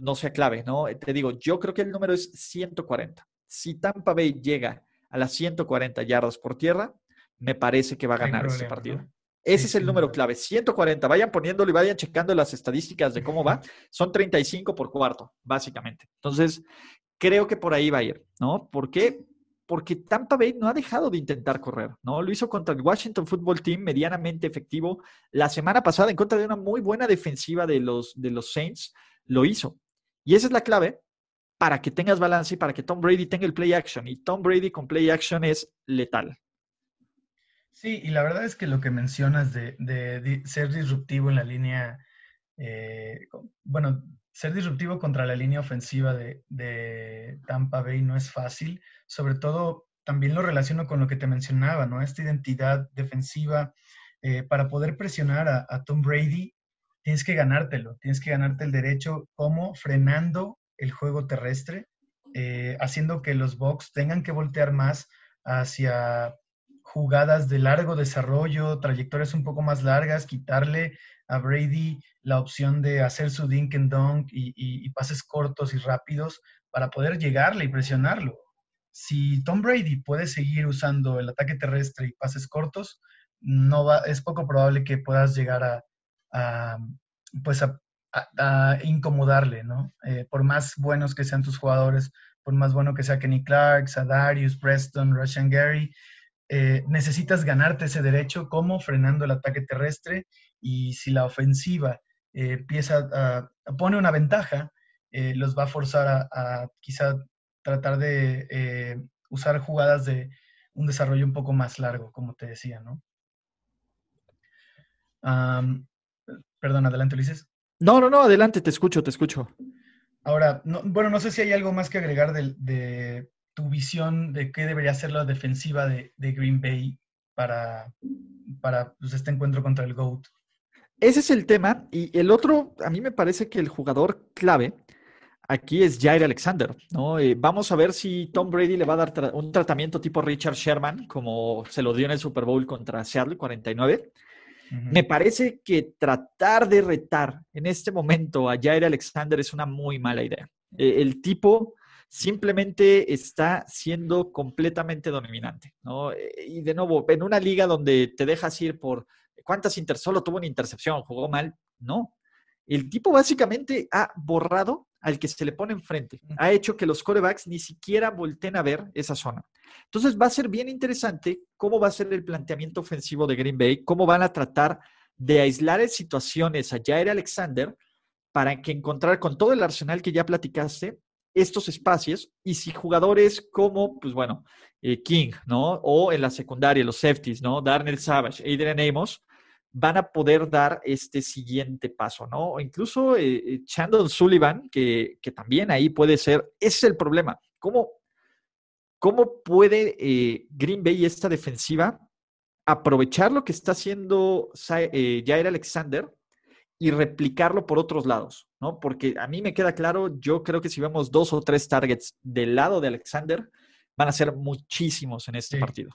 no sea clave, ¿no? Te digo, yo creo que el número es 140. Si Tampa Bay llega a las 140 yardas por tierra, me parece que va a ganar ese partido. Ese es el número clave, 140. Vayan poniéndolo y vayan checando las estadísticas de cómo va. Son 35 por cuarto, básicamente. Entonces, creo que por ahí va a ir, ¿no? ¿Por qué? Porque Tampa Bay no ha dejado de intentar correr, ¿no? Lo hizo contra el Washington Football Team medianamente efectivo. La semana pasada, en contra de una muy buena defensiva de los, de los Saints, lo hizo. Y esa es la clave para que tengas balance y para que Tom Brady tenga el play action. Y Tom Brady con play action es letal. Sí, y la verdad es que lo que mencionas de, ser disruptivo en la línea, eh, bueno, ser disruptivo contra la línea ofensiva de, Tampa Bay no es fácil. Sobre todo, también lo relaciono con lo que te mencionaba, ¿no? Esta identidad defensiva. Eh, para poder presionar a, Tom Brady, tienes que ganártelo, tienes que ganarte el derecho como frenando el juego terrestre, eh, haciendo que los Bucks tengan que voltear más hacia jugadas de largo desarrollo, trayectorias un poco más largas, quitarle a Brady la opción de hacer su dink and dunk y, pases cortos y rápidos para poder llegarle y presionarlo. Si Tom Brady puede seguir usando el ataque terrestre y pases cortos, no va, es poco probable que puedas llegar a, pues a, incomodarle, ¿no? Eh, por más buenos que sean tus jugadores, por más bueno que sea Kenny Clark, Sadarius, Preston, Russian Gary, eh, necesitas ganarte ese derecho como frenando el ataque terrestre y si la ofensiva eh, empieza a, pone una ventaja, eh, los va a forzar a, a quizá tratar de usar jugadas de un desarrollo un poco más largo, como te decía, ¿no? perdón, adelante, Ulises. No, no, no, adelante, te escucho, te escucho. Ahora, bueno, no sé si hay algo más que agregar de, tu visión de qué debería ser la defensiva de, Green Bay para, para pues, este encuentro contra el GOAT. Ese es el tema. Y el otro, a mí me parece que el jugador clave aquí es Jair Alexander, ¿no? Eh, vamos a ver si Tom Brady le va a dar un tratamiento tipo Richard Sherman, como se lo dio en el Super Bowl contra Seattle 49. Me parece que tratar de retar en este momento a Jair Alexander es una muy mala idea. Eh, el tipo simplemente está siendo completamente dominante, ¿no? Eh, y de nuevo, en una liga donde te dejas ir por cuántas inter solo tuvo una intercepción, jugó mal, no. El tipo básicamente ha borrado al que se le pone enfrente. Ha hecho que los corebacks ni siquiera volteen a ver esa zona. Entonces va a ser bien interesante cómo va a ser el planteamiento ofensivo de Green Bay, cómo van a tratar de aislar en situaciones a Jair Alexander para que encontrar con todo el arsenal que ya platicaste estos espacios y si jugadores como, pues bueno, eh, King, ¿no? O en la secundaria, los safeties, ¿no? Darnell Savage, Adrian Amos, van a poder dar este siguiente paso, ¿no? O incluso eh, eh, Chandon Sullivan, que, también ahí puede ser, ese es el problema. ¿Cómo, cómo puede eh, Green Bay esta defensiva aprovechar lo que está haciendo Jair Alexander y replicarlo por otros lados, ¿no? Porque a mí me queda claro, yo creo que si vemos dos o tres targets del lado de Alexander, van a ser muchísimos en este partido.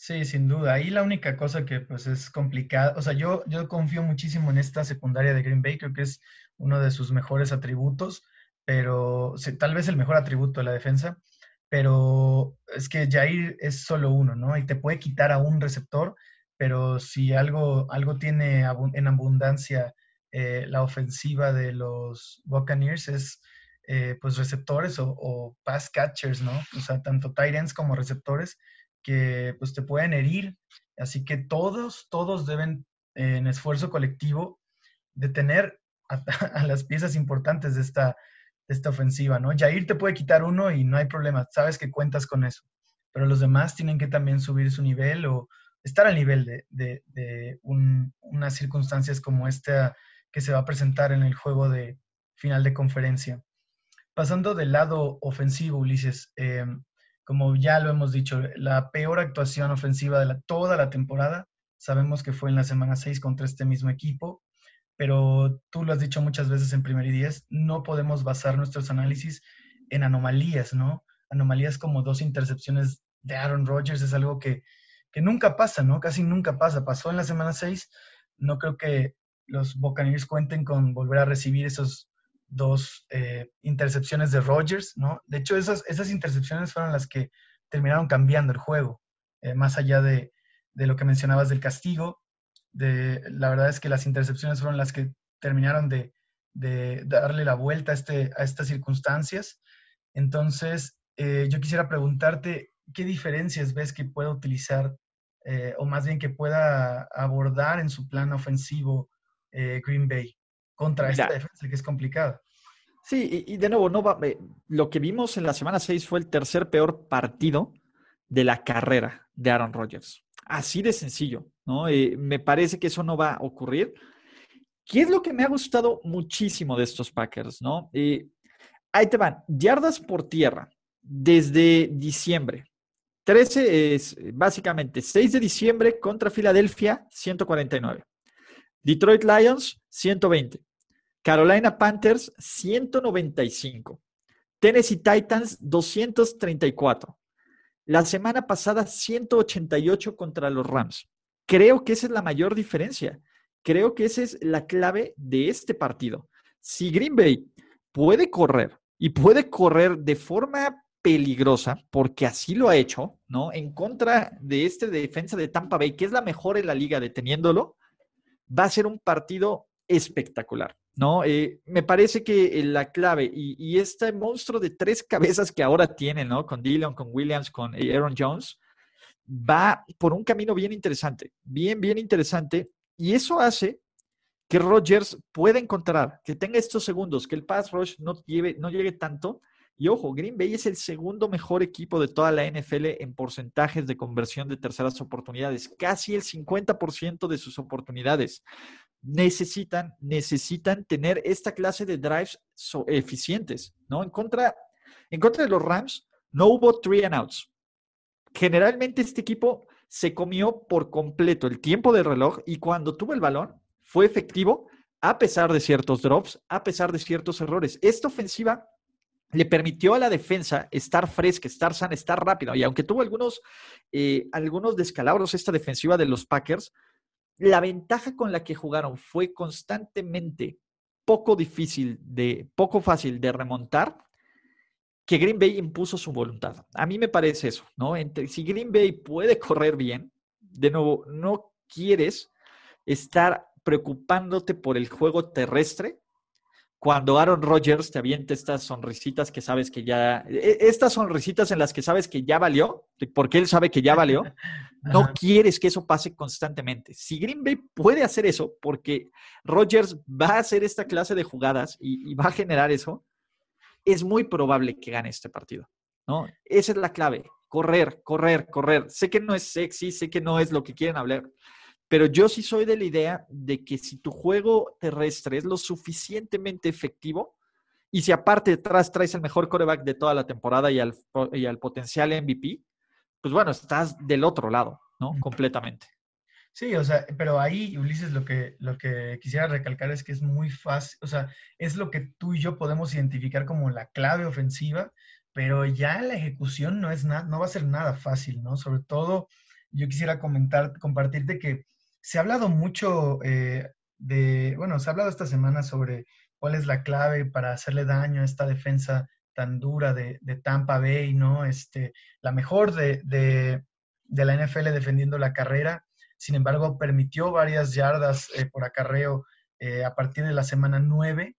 Sí, sin duda. Ahí la única cosa que pues es complicada, o sea, yo, yo confío muchísimo en esta secundaria de Green Bay, creo que es uno de sus mejores atributos, pero tal vez el mejor atributo de la defensa, pero es que Jair es solo uno, ¿no? Y te puede quitar a un receptor, pero si algo, algo tiene en abundancia eh, la ofensiva de los Buccaneers es eh, pues receptores o, o, pass catchers, ¿no? O sea, tanto tight ends como receptores que pues te pueden herir. Así que todos, todos deben en esfuerzo colectivo detener a, las piezas importantes de esta, de esta ofensiva, ¿no? Jair te puede quitar uno y no hay problema, sabes que cuentas con eso, pero los demás tienen que también subir su nivel o estar al nivel de, de, de unas circunstancias como esta que se va a presentar en el juego de final de conferencia. Pasando del lado ofensivo, Ulises, eh, como ya lo hemos dicho, la peor actuación ofensiva de toda la temporada. Sabemos que fue en la semana 6 contra este mismo equipo, pero tú lo has dicho muchas veces en primer y diez, no podemos basar nuestros análisis en anomalías, ¿no? Anomalías como dos intercepciones de Aaron Rodgers es algo que, que nunca pasa, ¿no? Casi nunca pasa. Pasó en la semana 6, no creo que los Buccaneers cuenten con volver a recibir esos dos eh, intercepciones de Rodgers, ¿no? De hecho, esas, esas intercepciones fueron las que terminaron cambiando el juego, eh, más allá de, lo que mencionabas del castigo. De, la verdad es que las intercepciones fueron las que terminaron de, darle la vuelta a, este, a estas circunstancias. Entonces, eh, yo quisiera preguntarte, ¿qué diferencias ves que pueda utilizar, o más bien que pueda abordar en su plan ofensivo Green Bay? Contra esta defensa que es complicada. Sí, y, de nuevo, no va, eh, lo que vimos en la semana 6 fue el tercer peor partido de la carrera de Aaron Rodgers. Así de sencillo, ¿no? Eh, me parece que eso no va a ocurrir. ¿Qué es lo que me ha gustado muchísimo de estos Packers, no? Eh, ahí te van, yardas por tierra desde diciembre. 13 es básicamente 6 de diciembre contra Filadelfia, 149. Detroit Lions, 120. Carolina Panthers 195. Tennessee Titans 234. La semana pasada 188 contra los Rams. Creo que esa es la mayor diferencia. Creo que esa es la clave de este partido. Si Green Bay puede correr y puede correr de forma peligrosa, porque así lo ha hecho, ¿no? En contra de este defensa de Tampa Bay, que es la mejor en la liga deteniéndolo, va a ser un partido espectacular. ¿No? Eh, me parece que eh, la clave y, este monstruo de tres cabezas que ahora tiene, ¿no? Con Dillon, con Williams, con eh, Aaron Jones, va por un camino bien interesante, bien, bien interesante. Y eso hace que Rodgers pueda encontrar, que tenga estos segundos, que el pass rush no, lleve, no llegue tanto Y ojo, Green Bay es el segundo mejor equipo de toda la NFL en porcentajes de conversión de terceras oportunidades, casi el 50% de sus oportunidades. Necesitan, necesitan tener esta clase de drives eficientes, ¿no? En contra, en contra de los Rams, no hubo three and outs. Generalmente este equipo se comió por completo el tiempo de reloj y cuando tuvo el balón fue efectivo a pesar de ciertos drops, a pesar de ciertos errores. Esta ofensiva le permitió a la defensa estar fresca, estar sana, estar rápida. Y aunque tuvo algunos, eh, algunos descalabros esta defensiva de los Packers, la ventaja con la que jugaron fue constantemente poco difícil de, poco fácil de remontar, que Green Bay impuso su voluntad. A mí me parece eso, ¿no? si Green Bay puede correr bien, de nuevo, no quieres estar preocupándote por el juego terrestre cuando Aaron Rodgers te avienta estas sonrisitas que sabes que ya, e, estas sonrisitas en las que sabes que ya valió, porque él sabe que ya valió, no quieres que eso pase constantemente. Si Green Bay puede hacer eso, porque Rodgers va a hacer esta clase de jugadas y, va a generar eso, es muy probable que gane este partido. ¿no? Esa es la clave. Correr, correr, correr. Sé que no es sexy, sé que no es lo que quieren hablar, pero yo sí soy de la idea de que si tu juego terrestre es lo suficientemente efectivo, y si aparte detrás traes el mejor coreback de toda la temporada y al, y al potencial MVP, pues bueno, estás del otro lado, ¿no? Completamente. Sí, o sea, pero ahí, Ulises, lo que, lo que quisiera recalcar es que es muy fácil, o sea, es lo que tú y yo podemos identificar como la clave ofensiva, pero ya la ejecución no es no va a ser nada fácil, ¿no? Sobre todo, yo quisiera comentar, compartirte que se ha hablado mucho eh, de, bueno, se ha hablado esta semana sobre cuál es la clave para hacerle daño a esta defensa tan dura de, Tampa Bay, ¿no? Este, la mejor de, la NFL defendiendo la carrera. Sin embargo, permitió varias yardas eh, por acarreo eh, a partir de la semana 9.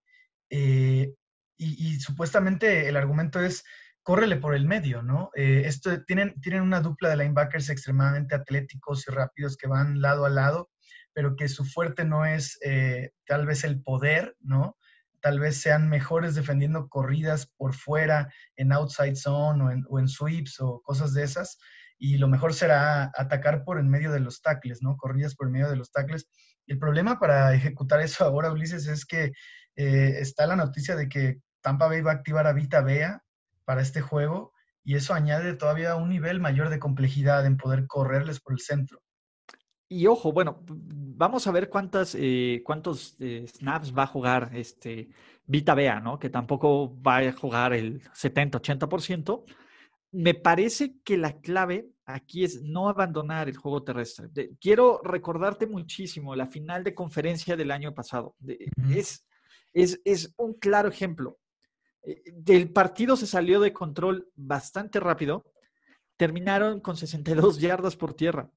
y, supuestamente el argumento es córrele por el medio, ¿no? Eh, esto, tienen, tienen una dupla de linebackers extremadamente atléticos y rápidos que van lado a lado, pero que su fuerte no es eh, tal vez el poder, ¿no? Tal vez sean mejores defendiendo corridas por fuera, en outside zone o en, o en sweeps o cosas de esas. Y lo mejor será atacar por en medio de los tackles, ¿no? Corridas por en medio de los tackles. El problema para ejecutar eso ahora, Ulises, es que eh, está la noticia de que Tampa Bay va a activar a Vita Bea para este juego y eso añade todavía un nivel mayor de complejidad en poder correrles por el centro. Y ojo, bueno, vamos a ver cuántas, eh, cuántos eh, snaps va a jugar este Vita Bea, ¿no? Que tampoco va a jugar el 70-80%. Me parece que la clave aquí es no abandonar el juego terrestre. quiero recordarte muchísimo la final de conferencia del año pasado. es, es, es un claro ejemplo. Eh, del partido se salió de control bastante rápido. Terminaron con 62 yardas por tierra.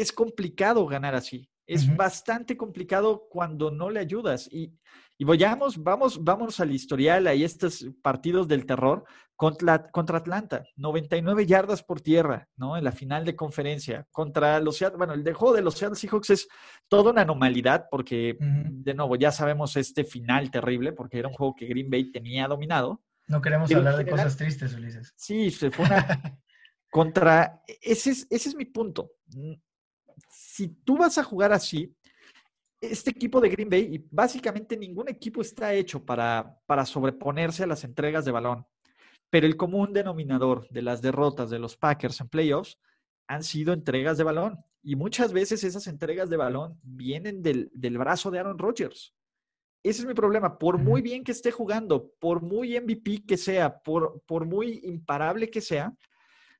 Es complicado ganar así. Es bastante complicado cuando no le ayudas. Y, y vayamos, vamos, vamos al historial, ahí estos partidos del terror contra, contra Atlanta, 99 yardas por tierra, ¿no? En la final de conferencia. Contra los bueno, el juego de los Seattle Seahawks es toda una anormalidad porque, de nuevo, ya sabemos este final terrible porque era un juego que Green Bay tenía dominado. No queremos hablar de cosas tristes, Ulises. Sí, se fue una... contra... Ese es, ese es mi punto si tú vas a jugar así, este equipo de Green Bay, y básicamente ningún equipo está hecho para, para sobreponerse a las entregas de balón, pero el común denominador de las derrotas de los Packers en playoffs han sido entregas de balón. Y muchas veces esas entregas de balón vienen del, brazo de Aaron Rodgers. Ese es mi problema. Por muy bien que esté jugando, por muy MVP que sea, por, por muy imparable que sea,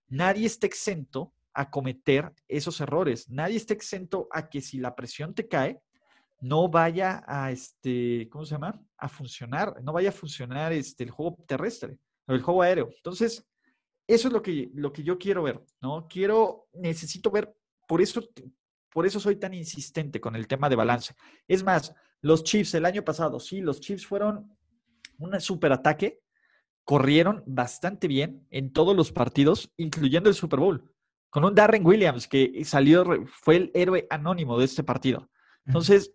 nadie está exento a cometer esos errores. Nadie está exento a que si la presión te cae, no vaya a, este, ¿cómo se llama? A funcionar, no vaya a funcionar este, el juego terrestre el juego aéreo. Entonces, eso es lo que, lo que yo quiero ver, ¿no? Quiero, necesito ver, por eso, por eso soy tan insistente con el tema de balance. Es más, los Chiefs el año pasado, sí, los Chiefs fueron un super ataque, corrieron bastante bien en todos los partidos, incluyendo el Super Bowl con un Darren Williams que salió, fue el héroe anónimo de este partido. Entonces,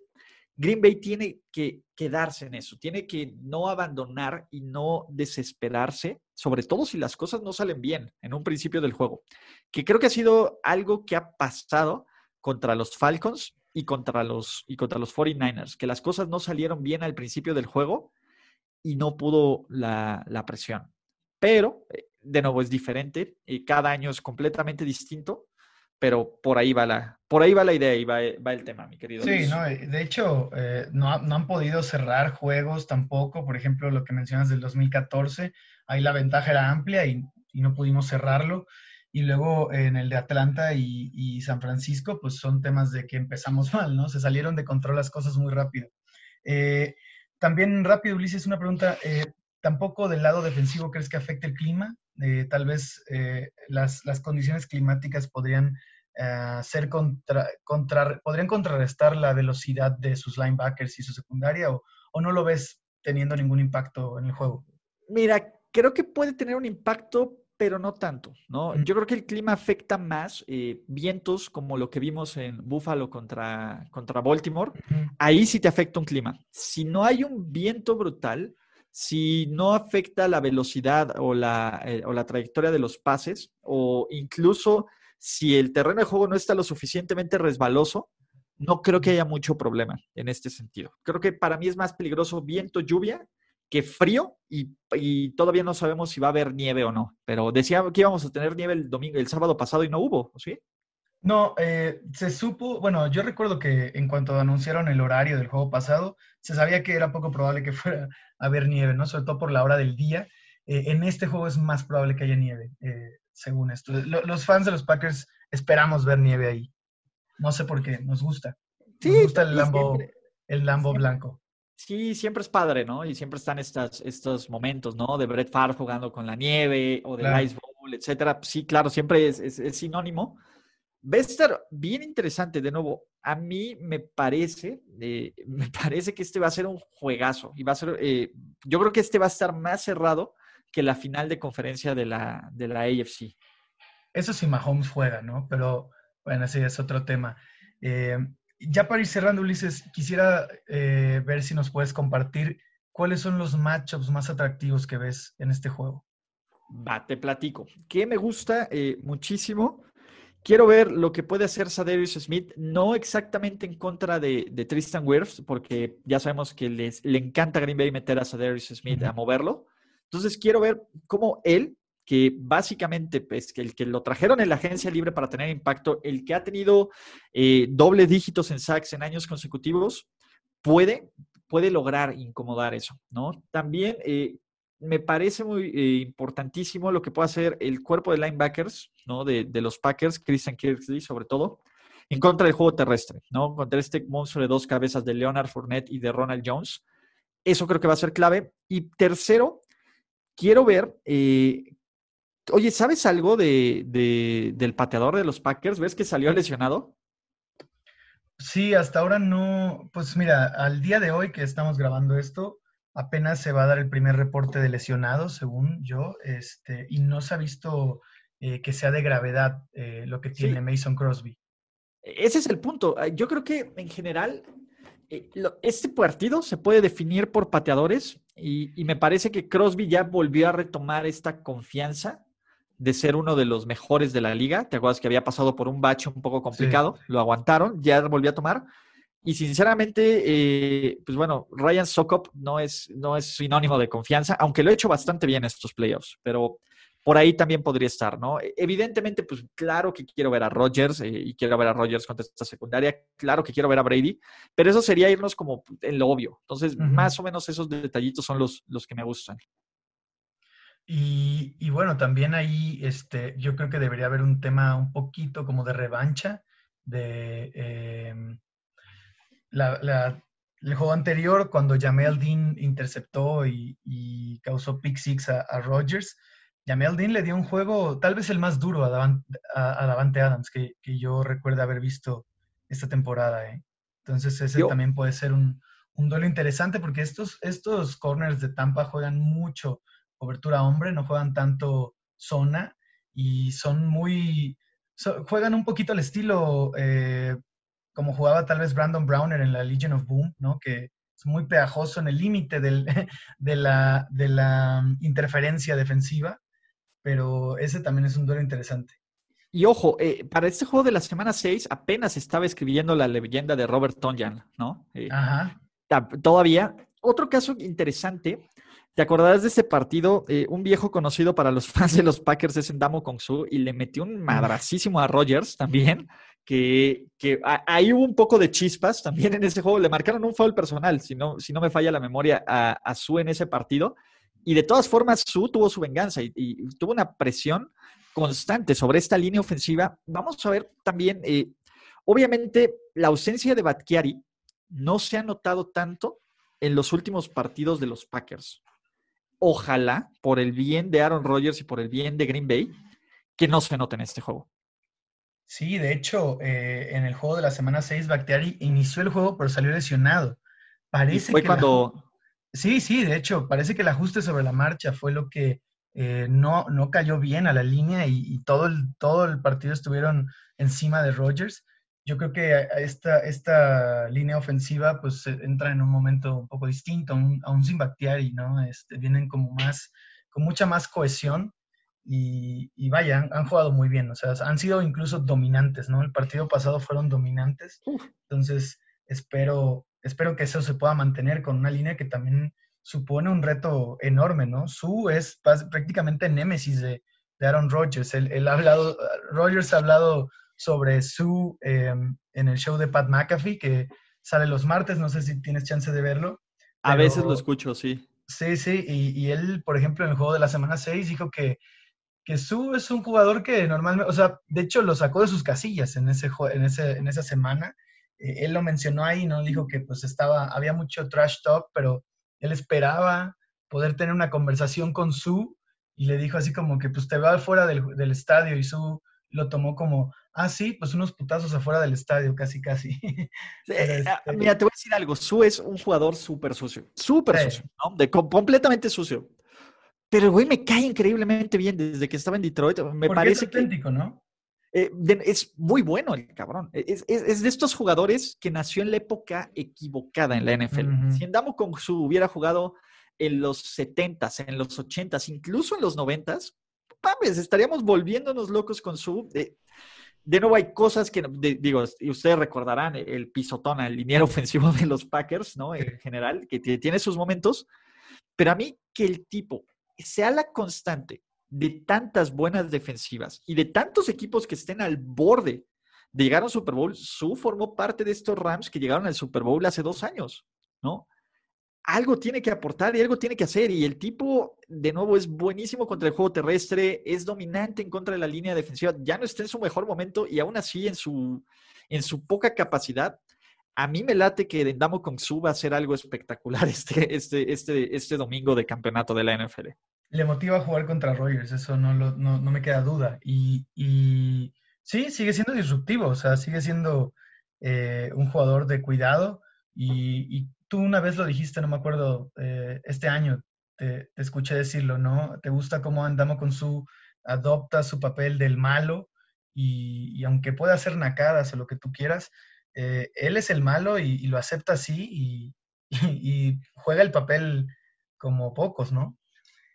Green Bay tiene que quedarse en eso, tiene que no abandonar y no desesperarse, sobre todo si las cosas no salen bien en un principio del juego, que creo que ha sido algo que ha pasado contra los Falcons y contra los, y contra los 49ers, que las cosas no salieron bien al principio del juego y no pudo la, presión. Pero, eh, de nuevo, es diferente, y cada año es completamente distinto pero por ahí va la, por ahí va la idea y va, el tema, mi querido. Sí, no, de hecho, eh, no, han podido cerrar juegos tampoco. Por ejemplo, lo que mencionas del 2014, ahí la ventaja era amplia y, no pudimos cerrarlo. Y luego en el de Atlanta y, San Francisco, pues son temas de que empezamos mal, ¿no? Se salieron de control las cosas muy rápido. Eh, también rápido, Ulises, una pregunta. Eh, ¿Tampoco del lado defensivo crees que afecte el clima? Eh, tal vez eh, las, condiciones climáticas podrían eh, ser contra, podrían contrarrestar la velocidad de sus linebackers y su secundaria o, no lo ves teniendo ningún impacto en el juego? Mira, creo que puede tener un impacto, pero no tanto, ¿no? Yo creo que el clima afecta más vientos como lo que vimos en Buffalo contra, contra Baltimore. Ahí sí te afecta un clima. Si no hay un viento brutal, si no afecta la velocidad o la, eh, o la trayectoria de los pases, o incluso si el terreno de juego no está lo suficientemente resbaloso, no creo que haya mucho problema en este sentido. Creo que para mí es más peligroso viento, lluvia, que frío y, todavía no sabemos si va a haber nieve o no. Pero decía que íbamos a tener nieve el domingo, el sábado pasado y no hubo, ¿sí? No, eh, se supo, bueno, yo recuerdo que en cuanto anunciaron el horario del juego pasado, se sabía que era poco probable que fuera a haber nieve, ¿no? Sobre todo por la hora del día. Eh, en este juego es más probable que haya nieve, eh, según esto. los fans de los Packers esperamos ver nieve ahí. No sé por qué, nos gusta. Nos gusta el Lambo, el Lambo blanco. Sí, siempre es padre, ¿no? Y siempre están estas, estos momentos, ¿no? De Brett Favre jugando con la nieve o del Ice Bowl, etcétera. Sí, claro, siempre es, es sinónimo. Va a estar bien interesante, de nuevo. A mí me parece, eh, me parece que este va a ser un juegazo y va a ser, eh, yo creo que este va a estar más cerrado que la final de conferencia de la, de la AFC. Eso sí, Mahomes juega, ¿no? Pero bueno, ese es otro tema. Eh, ya para ir cerrando, Ulises, quisiera ver si nos puedes compartir cuáles son los matchups más atractivos que ves en este juego. Va, te platico. Que me gusta muchísimo Quiero ver lo que puede hacer Sadarius Smith, no exactamente en contra de, Tristan Wirfs, porque ya sabemos que les, le encanta Green Bay meter a Sadarius Smith a moverlo. Entonces quiero ver cómo él, que básicamente pues, el que lo trajeron en la agencia libre para tener impacto, el que ha tenido eh, doble dígitos en sacks en años consecutivos, puede, puede lograr incomodar eso, ¿no? También eh, me parece muy eh, importantísimo lo que puede hacer el cuerpo de linebackers, ¿no? De, los Packers, Christian Kirksey sobre todo, en contra del juego terrestre, ¿no? Contra este monstruo de dos cabezas de Leonard Fournette y de Ronald Jones. Eso creo que va a ser clave. Y tercero, quiero ver, eh, oye, ¿sabes algo de, del pateador de los Packers? ¿Ves que salió lesionado? Sí, hasta ahora no, pues mira, al día de hoy que estamos grabando esto, apenas se va a dar el primer reporte de lesionados, según yo, este, y no se ha visto eh, que sea de gravedad eh, lo que tiene Mason Crosby. Ese es el punto. Ah, yo creo que en general eh, este partido se puede definir por pateadores y, me parece que Crosby ya volvió a retomar esta confianza de ser uno de los mejores de la liga. Te acuerdas que había pasado por un bache un poco complicado, lo aguantaron, ya volvió a tomar. Y sinceramente, eh, pues bueno, Ryan Sokop no es, no es sinónimo de confianza, aunque lo ha hecho bastante bien estos playoffs, pero por ahí también podría estar, ¿no? E, evidentemente, pues claro que quiero ver a Rodgers eh, y quiero ver a Rodgers contra esta secundaria, claro que quiero ver a Brady, pero eso sería irnos como en lo obvio. Entonces, más o menos esos detallitos son los, los que me gustan. Y, y, bueno, también ahí este, yo creo que debería haber un tema un poquito como de revancha de... Em, la, el juego anterior, cuando Jamel Dean interceptó y, causó pick six a, a, Rodgers, Jamel Dean le dio un juego tal vez el más duro a, Davante, Adams que, yo recuerdo haber visto esta temporada. ¿eh? Entonces ese también puede ser un, un, duelo interesante porque estos, estos corners de Tampa juegan mucho cobertura hombre, no juegan tanto zona y son muy... juegan un poquito al estilo... Eh, como jugaba tal vez Brandon Browner en la Legion of Boom, ¿no? Que es muy pegajoso en el límite de, la, de la interferencia defensiva, pero ese también es un duelo interesante. Y ojo, eh, para este juego de la semana 6 apenas estaba escribiendo la leyenda de Robert Tonyan, ¿no? Eh, Ajá. Todavía. Otro caso interesante, ¿te acordarás de este partido? Eh, un viejo conocido para los fans de los Packers es Endamo Kongsu y le metió un madracísimo a Rogers también, que, ahí hubo un poco de chispas también en ese juego. Le marcaron un foul personal, si no, si no me falla la memoria, a, a Su en ese partido. Y de todas formas, Su tuvo su venganza y tuvo una presión constante sobre esta línea ofensiva. Vamos a ver también, eh, obviamente, la ausencia de Batkiari no se ha notado tanto en los últimos partidos de los Packers. Ojalá, por el bien de Aaron Rodgers y por el bien de Green Bay, que no se note en este juego. Sí, de hecho, eh, en el juego de la semana 6, Bakhtiari inició el juego, pero salió lesionado. Parece fue cuando... Sí, sí, de hecho, parece que el ajuste sobre la marcha fue lo que eh, no, no cayó bien a la línea y, todo, el, todo el partido estuvieron encima de Rodgers. Yo creo que esta, esta línea ofensiva pues entra en un momento un poco distinto, aún, sin Bactiari, ¿no? Este, vienen como más, con mucha más cohesión y, vaya, han, jugado muy bien, o sea, han sido incluso dominantes, ¿no? El partido pasado fueron dominantes, entonces espero, espero que eso se pueda mantener con una línea que también supone un reto enorme, ¿no? Su es prácticamente némesis de, Aaron Rodgers. Él, ha hablado, Rodgers ha hablado sobre Su em, en el show de Pat McAfee, que sale los martes, no sé si tienes chance de verlo. A veces lo escucho, sí. Sí, sí, y, él, por ejemplo, en el juego de la semana 6 dijo que, que Su es un jugador que normalmente, o sea, de hecho lo sacó de sus casillas en, ese, en, ese, en esa semana. Eh, él lo mencionó ahí, ¿no? Dijo que pues estaba, había mucho trash talk, pero él esperaba poder tener una conversación con Su y le dijo así como que pues te va afuera del, estadio y Su lo tomó como, ah, sí, pues unos putazos afuera del estadio, casi, casi. Eh, este mira, te voy a decir algo, Su es un jugador súper sucio, súper sucio, ¿no? De, completamente sucio. Pero güey me cae increíblemente bien desde que estaba en Detroit. Me parece es auténtico, ¿no? Eh, es muy bueno el cabrón. Es, de estos jugadores que nació en la época equivocada en la NFL. Si Endamo con su hubiera jugado en los 70s, en los 80s, incluso en los 90s, estaríamos volviéndonos locos con su. de nuevo, hay cosas que, digo, y ustedes recordarán el pisotón el liniero ofensivo de los Packers, ¿no? En general, que tiene sus momentos. Pero a mí, que el tipo sea la constante de tantas buenas defensivas y de tantos equipos que estén al borde de llegar al Super Bowl, Su formó parte de estos Rams que llegaron al Super Bowl hace dos años, ¿no? Algo tiene que aportar y algo tiene que hacer. Y el tipo, de nuevo, es buenísimo contra el juego terrestre, es dominante en contra de la línea defensiva. Ya no está en su mejor momento y aún así en su, en su poca capacidad. A mí me late que Dendamo con Su va a ser algo espectacular este, este, este, este domingo de campeonato de la NFL le motiva a jugar contra Rogers, eso no, no, me queda duda. Y, y, sí, sigue siendo disruptivo, o sea, sigue siendo eh, un jugador de cuidado. Y, tú una vez lo dijiste, no me acuerdo, eh, este año te, escuché decirlo, ¿no? Te gusta cómo andamos con su, adopta su papel del malo y, aunque pueda hacer nacadas o lo que tú quieras, eh, él es el malo y, lo acepta así y juega el papel como pocos, ¿no?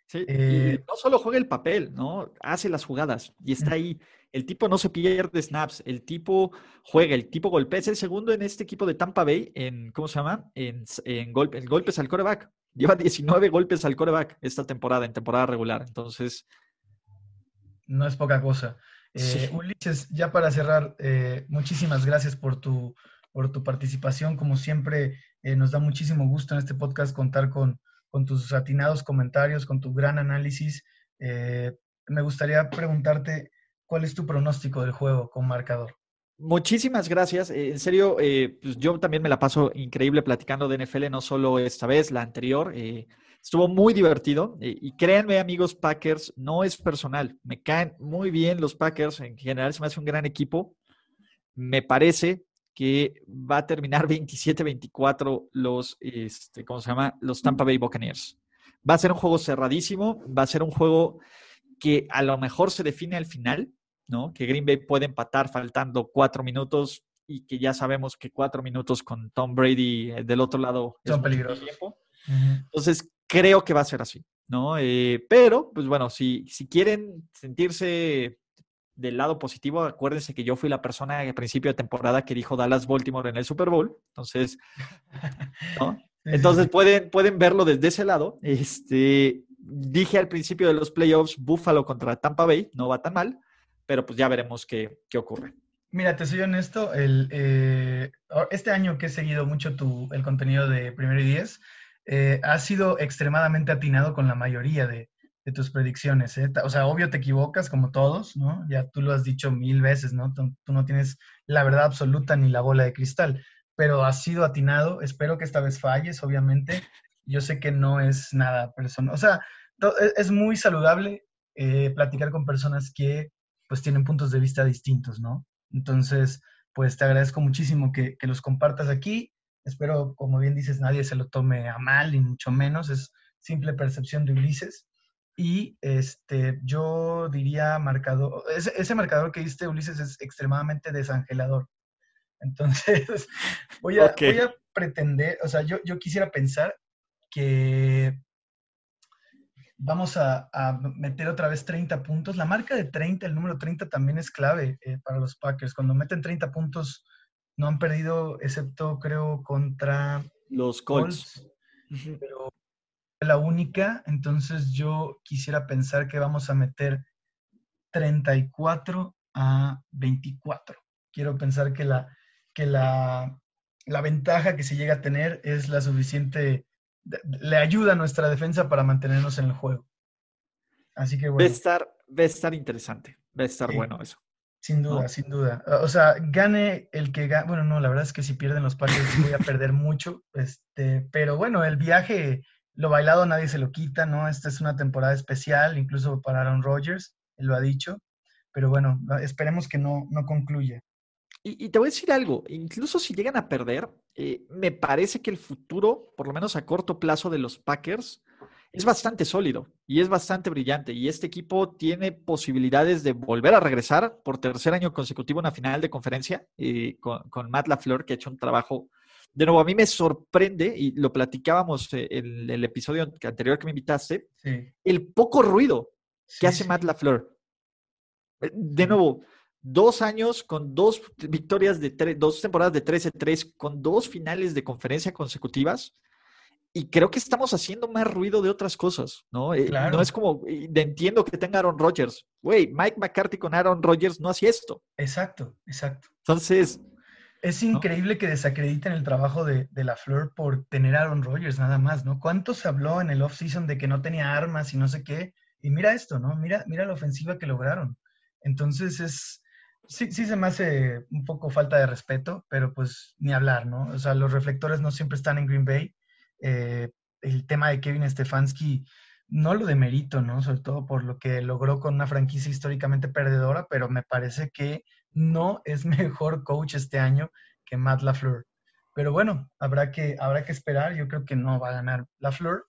Sí, y eh, no solo juega el papel, ¿no? Hace las jugadas y está ahí. El tipo no se pierde snaps, el tipo juega, el tipo golpea. Es el segundo en este equipo de Tampa Bay en, ¿cómo se llama? En, en, golpes al coreback. Lleva 19 golpes al coreback esta temporada, en temporada regular. Entonces. No es poca cosa. Eh, Ulises, ya para cerrar, eh, muchísimas gracias por tu, por tu participación. Como siempre, nos da muchísimo gusto en este podcast contar con, con tus atinados comentarios, con tu gran análisis. Eh, me gustaría preguntarte cuál es tu pronóstico del juego con marcador. Muchísimas gracias. Eh, en serio, eh, pues yo también me la paso increíble platicando de NFL, no solo esta vez, la anterior. Estuvo muy divertido. y créanme, amigos Packers, no es personal. Me caen muy bien los Packers. En general se me hace un gran equipo. Me parece que va a terminar 27-24 los, este, ¿cómo se llama? Los Tampa Bay Buccaneers. Va a ser un juego cerradísimo, va a ser un juego que a lo mejor se define al final, ¿no? Que Green Bay puede empatar faltando cuatro minutos y que ya sabemos que cuatro minutos con Tom Brady eh, del otro lado son peligrosos. Tiempo. Entonces, creo que va a ser así, ¿no? Eh, pero, pues bueno, si, si quieren sentirse del lado positivo, acuérdense que yo fui la persona al principio de temporada que dijo Dallas Baltimore en el Super Bowl. Entonces, ¿no? Entonces pueden, pueden verlo desde ese lado. Este, dije al principio de los playoffs, Buffalo contra Tampa Bay, no va tan mal, pero pues ya veremos qué, qué ocurre. Mira, te soy honesto, el, eh, este año que he seguido mucho tu, el contenido de Primero y Diez, eh, ha sido extremadamente atinado con la mayoría de, tus predicciones. ¿eh? O sea, obvio te equivocas como todos, ¿no? Ya tú lo has dicho mil veces, ¿no? Tú, no tienes la verdad absoluta ni la bola de cristal, pero has sido atinado. Espero que esta vez falles, obviamente. Yo sé que no es nada personal. O sea, e, es muy saludable eh, platicar con personas que pues tienen puntos de vista distintos, ¿no? Entonces, pues te agradezco muchísimo que los compartas aquí. Espero, como bien dices, nadie se lo tome a mal, ni mucho menos. Es simple percepción de Ulises. Y este, yo diría marcador, ese, ese, marcador que diste, Ulises, es extremadamente desangelador. Entonces, voy a, voy a pretender, o sea, yo, yo quisiera pensar que vamos a, a, meter otra vez 30 puntos. La marca de 30, el número 30 también es clave eh, para los Packers. Cuando meten 30 puntos, no han perdido, excepto creo contra los Colts. Pero la única, entonces yo quisiera pensar que vamos a meter 34 a 24. Quiero pensar que la, que la, la ventaja que se llega a tener es la suficiente, le ayuda a nuestra defensa para mantenernos en el juego. Así que bueno. Va a estar, va a estar interesante, va a estar bueno eso. Sin duda, sin duda. O sea, gane el que gane. Bueno, no, la verdad es que si pierden los Packers voy a perder mucho. Este, pero bueno, el viaje lo bailado nadie se lo quita, ¿no? Esta es una temporada especial, incluso para Aaron Rodgers, él lo ha dicho, pero bueno, esperemos que no, no concluya. Y, te voy a decir algo, incluso si llegan a perder, eh, me parece que el futuro, por lo menos a corto plazo de los Packers, es bastante sólido y es bastante brillante. Y este equipo tiene posibilidades de volver a regresar por tercer año consecutivo a una final de conferencia eh, con, con, Matt LaFleur, que ha hecho un trabajo de nuevo, a mí me sorprende, y lo platicábamos eh, en el episodio anterior que me invitaste, el poco ruido que hace Matt LaFleur. Eh, de nuevo, dos años con dos victorias de dos temporadas de 13-3, con dos finales de conferencia consecutivas. Y creo que estamos haciendo más ruido de otras cosas, ¿no? Eh, no es como, entiendo que tenga Aaron Rodgers. Güey, Mike McCarthy con Aaron Rodgers no hacía esto. Exacto, exacto. Entonces, es increíble que desacrediten el trabajo de, la Flor por tener a Aaron Rodgers nada más, ¿no? ¿Cuánto se habló en el off-season de que no tenía armas y no sé qué? Y mira esto, ¿no? Mira, mira la ofensiva que lograron. Entonces es, sí, sí se me hace un poco falta de respeto, pero pues ni hablar, ¿no? O sea, los reflectores no siempre están en Green Bay. Eh, el tema de Kevin Stefanski no lo demerito, ¿no? Sobre todo por lo que logró con una franquicia históricamente perdedora, pero me parece que no es mejor coach este año que Matt LaFleur. Pero bueno, habrá que, habrá que esperar. Yo creo que no va a ganar LaFleur.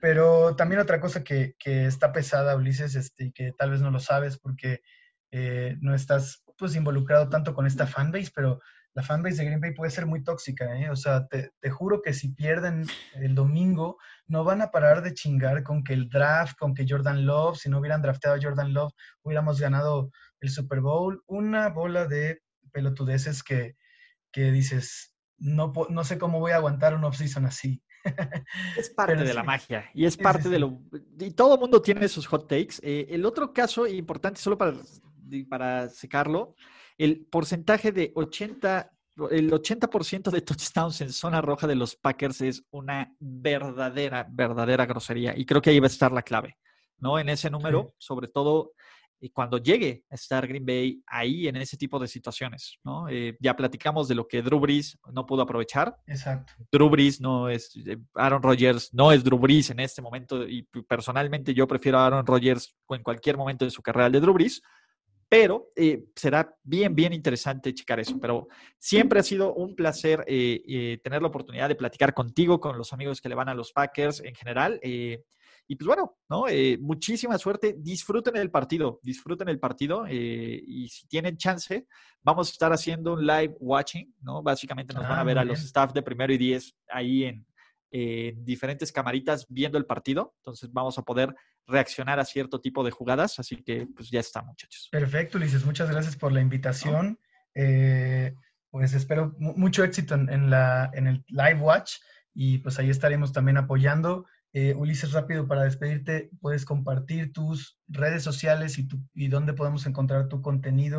Pero también otra cosa que, está pesada, Ulises, este, que tal vez no lo sabes porque eh, no estás pues involucrado tanto con esta fanbase, pero la fanbase de Green Bay puede ser muy tóxica, ¿eh? O sea, te, juro que si pierden el domingo, no van a parar de chingar con que el draft, con que Jordan Love, si no hubieran drafteado a Jordan Love, hubiéramos ganado el Super Bowl. Una bola de pelotudeces que, que dices, no, no sé cómo voy a aguantar un off-season así. Es parte de la magia y es parte de lo... Y todo el mundo tiene sus hot takes. Eh, el otro caso importante, solo para, para secarlo, el porcentaje de 80, el 80% de touchdowns en zona roja de los Packers es una verdadera, verdadera grosería. Y creo que ahí va a estar la clave, ¿no? En ese número, sobre todo y cuando llegue a estar Green Bay ahí en ese tipo de situaciones, ¿no? Eh, ya platicamos de lo que Drew Brees no pudo aprovechar. Exacto. Drew Brees no es, eh, Aaron Rodgers no es Drew Brees en este momento y personalmente yo prefiero a Aaron Rodgers en cualquier momento de su carrera de Drew Brees, pero eh, será bien, bien interesante checar eso. Pero siempre ha sido un placer eh, eh, tener la oportunidad de platicar contigo, con los amigos que le van a los Packers en general. Y pues bueno, ¿no? Muchísima suerte, disfruten el partido, disfruten el partido y si tienen chance, vamos a estar haciendo un live watching, ¿no? Básicamente nos van a ah, ver a los staff de primero y diez ahí en, diferentes camaritas viendo el partido, entonces vamos a poder reaccionar a cierto tipo de jugadas, así que pues ya está muchachos. Perfecto, Ulises, muchas gracias por la invitación. Eh, pues espero mucho éxito en, la, en el live watch y pues ahí estaremos también apoyando. Eh, Ulises, rápido para despedirte, puedes compartir tus redes sociales y, tu, y dónde podemos encontrar tu contenido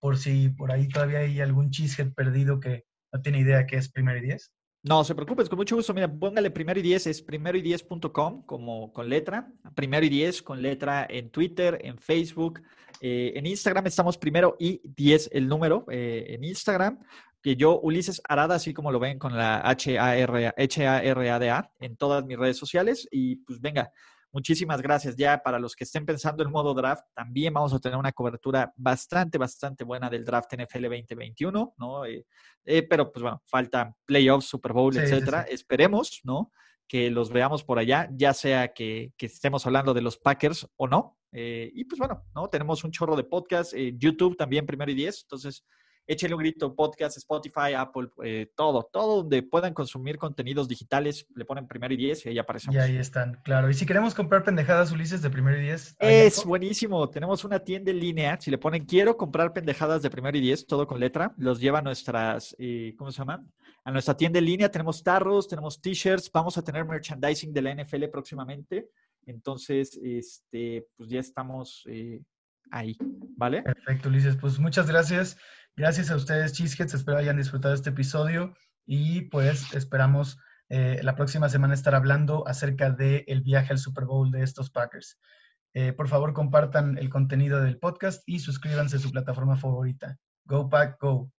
por si por ahí todavía hay algún cheesehead perdido que no tiene idea qué es Primero y Diez. No, se preocupes, con mucho gusto. Mira, póngale primero y diez, es primero y diez.com como con letra. Primero y diez con letra en Twitter, en Facebook, eh, en Instagram estamos primero y diez el número eh, en Instagram. Que yo, Ulises Arada, así como lo ven con la H-A-R-A-D-A en todas mis redes sociales. Y pues venga, Muchísimas gracias. Ya para los que estén pensando en modo draft, también vamos a tener una cobertura bastante, bastante buena del draft NFL 2021, ¿no? Eh, eh, pero pues bueno, faltan playoffs, Super Bowl, etcétera. Esperemos, ¿no? Que los veamos por allá, ya sea que, estemos hablando de los Packers o no. Eh, y pues bueno, ¿no? Tenemos un chorro de podcast, YouTube también, primero y diez. Entonces, échenle un grito, podcast, Spotify, Apple, eh, todo, todo donde puedan consumir contenidos digitales, le ponen primero y diez y ahí aparecemos. Y ahí están, claro. Y si queremos comprar pendejadas, Ulises, de primero y diez. Es buenísimo. Tenemos una tienda en línea. Si le ponen quiero comprar pendejadas de primero y diez, todo con letra, los lleva a nuestras, eh, ¿cómo se llama? A nuestra tienda en línea. Tenemos tarros, tenemos t-shirts, vamos a tener merchandising de la NFL próximamente. Entonces, este, pues ya estamos eh, ahí, ¿vale? Perfecto, Ulises. Pues muchas gracias. Gracias a ustedes, Cheeseheads. Espero hayan disfrutado este episodio y pues esperamos eh, la próxima semana estar hablando acerca del viaje al Super Bowl de estos Packers. Eh, por favor, compartan el contenido del podcast y suscríbanse a su plataforma favorita. Go Pack, go.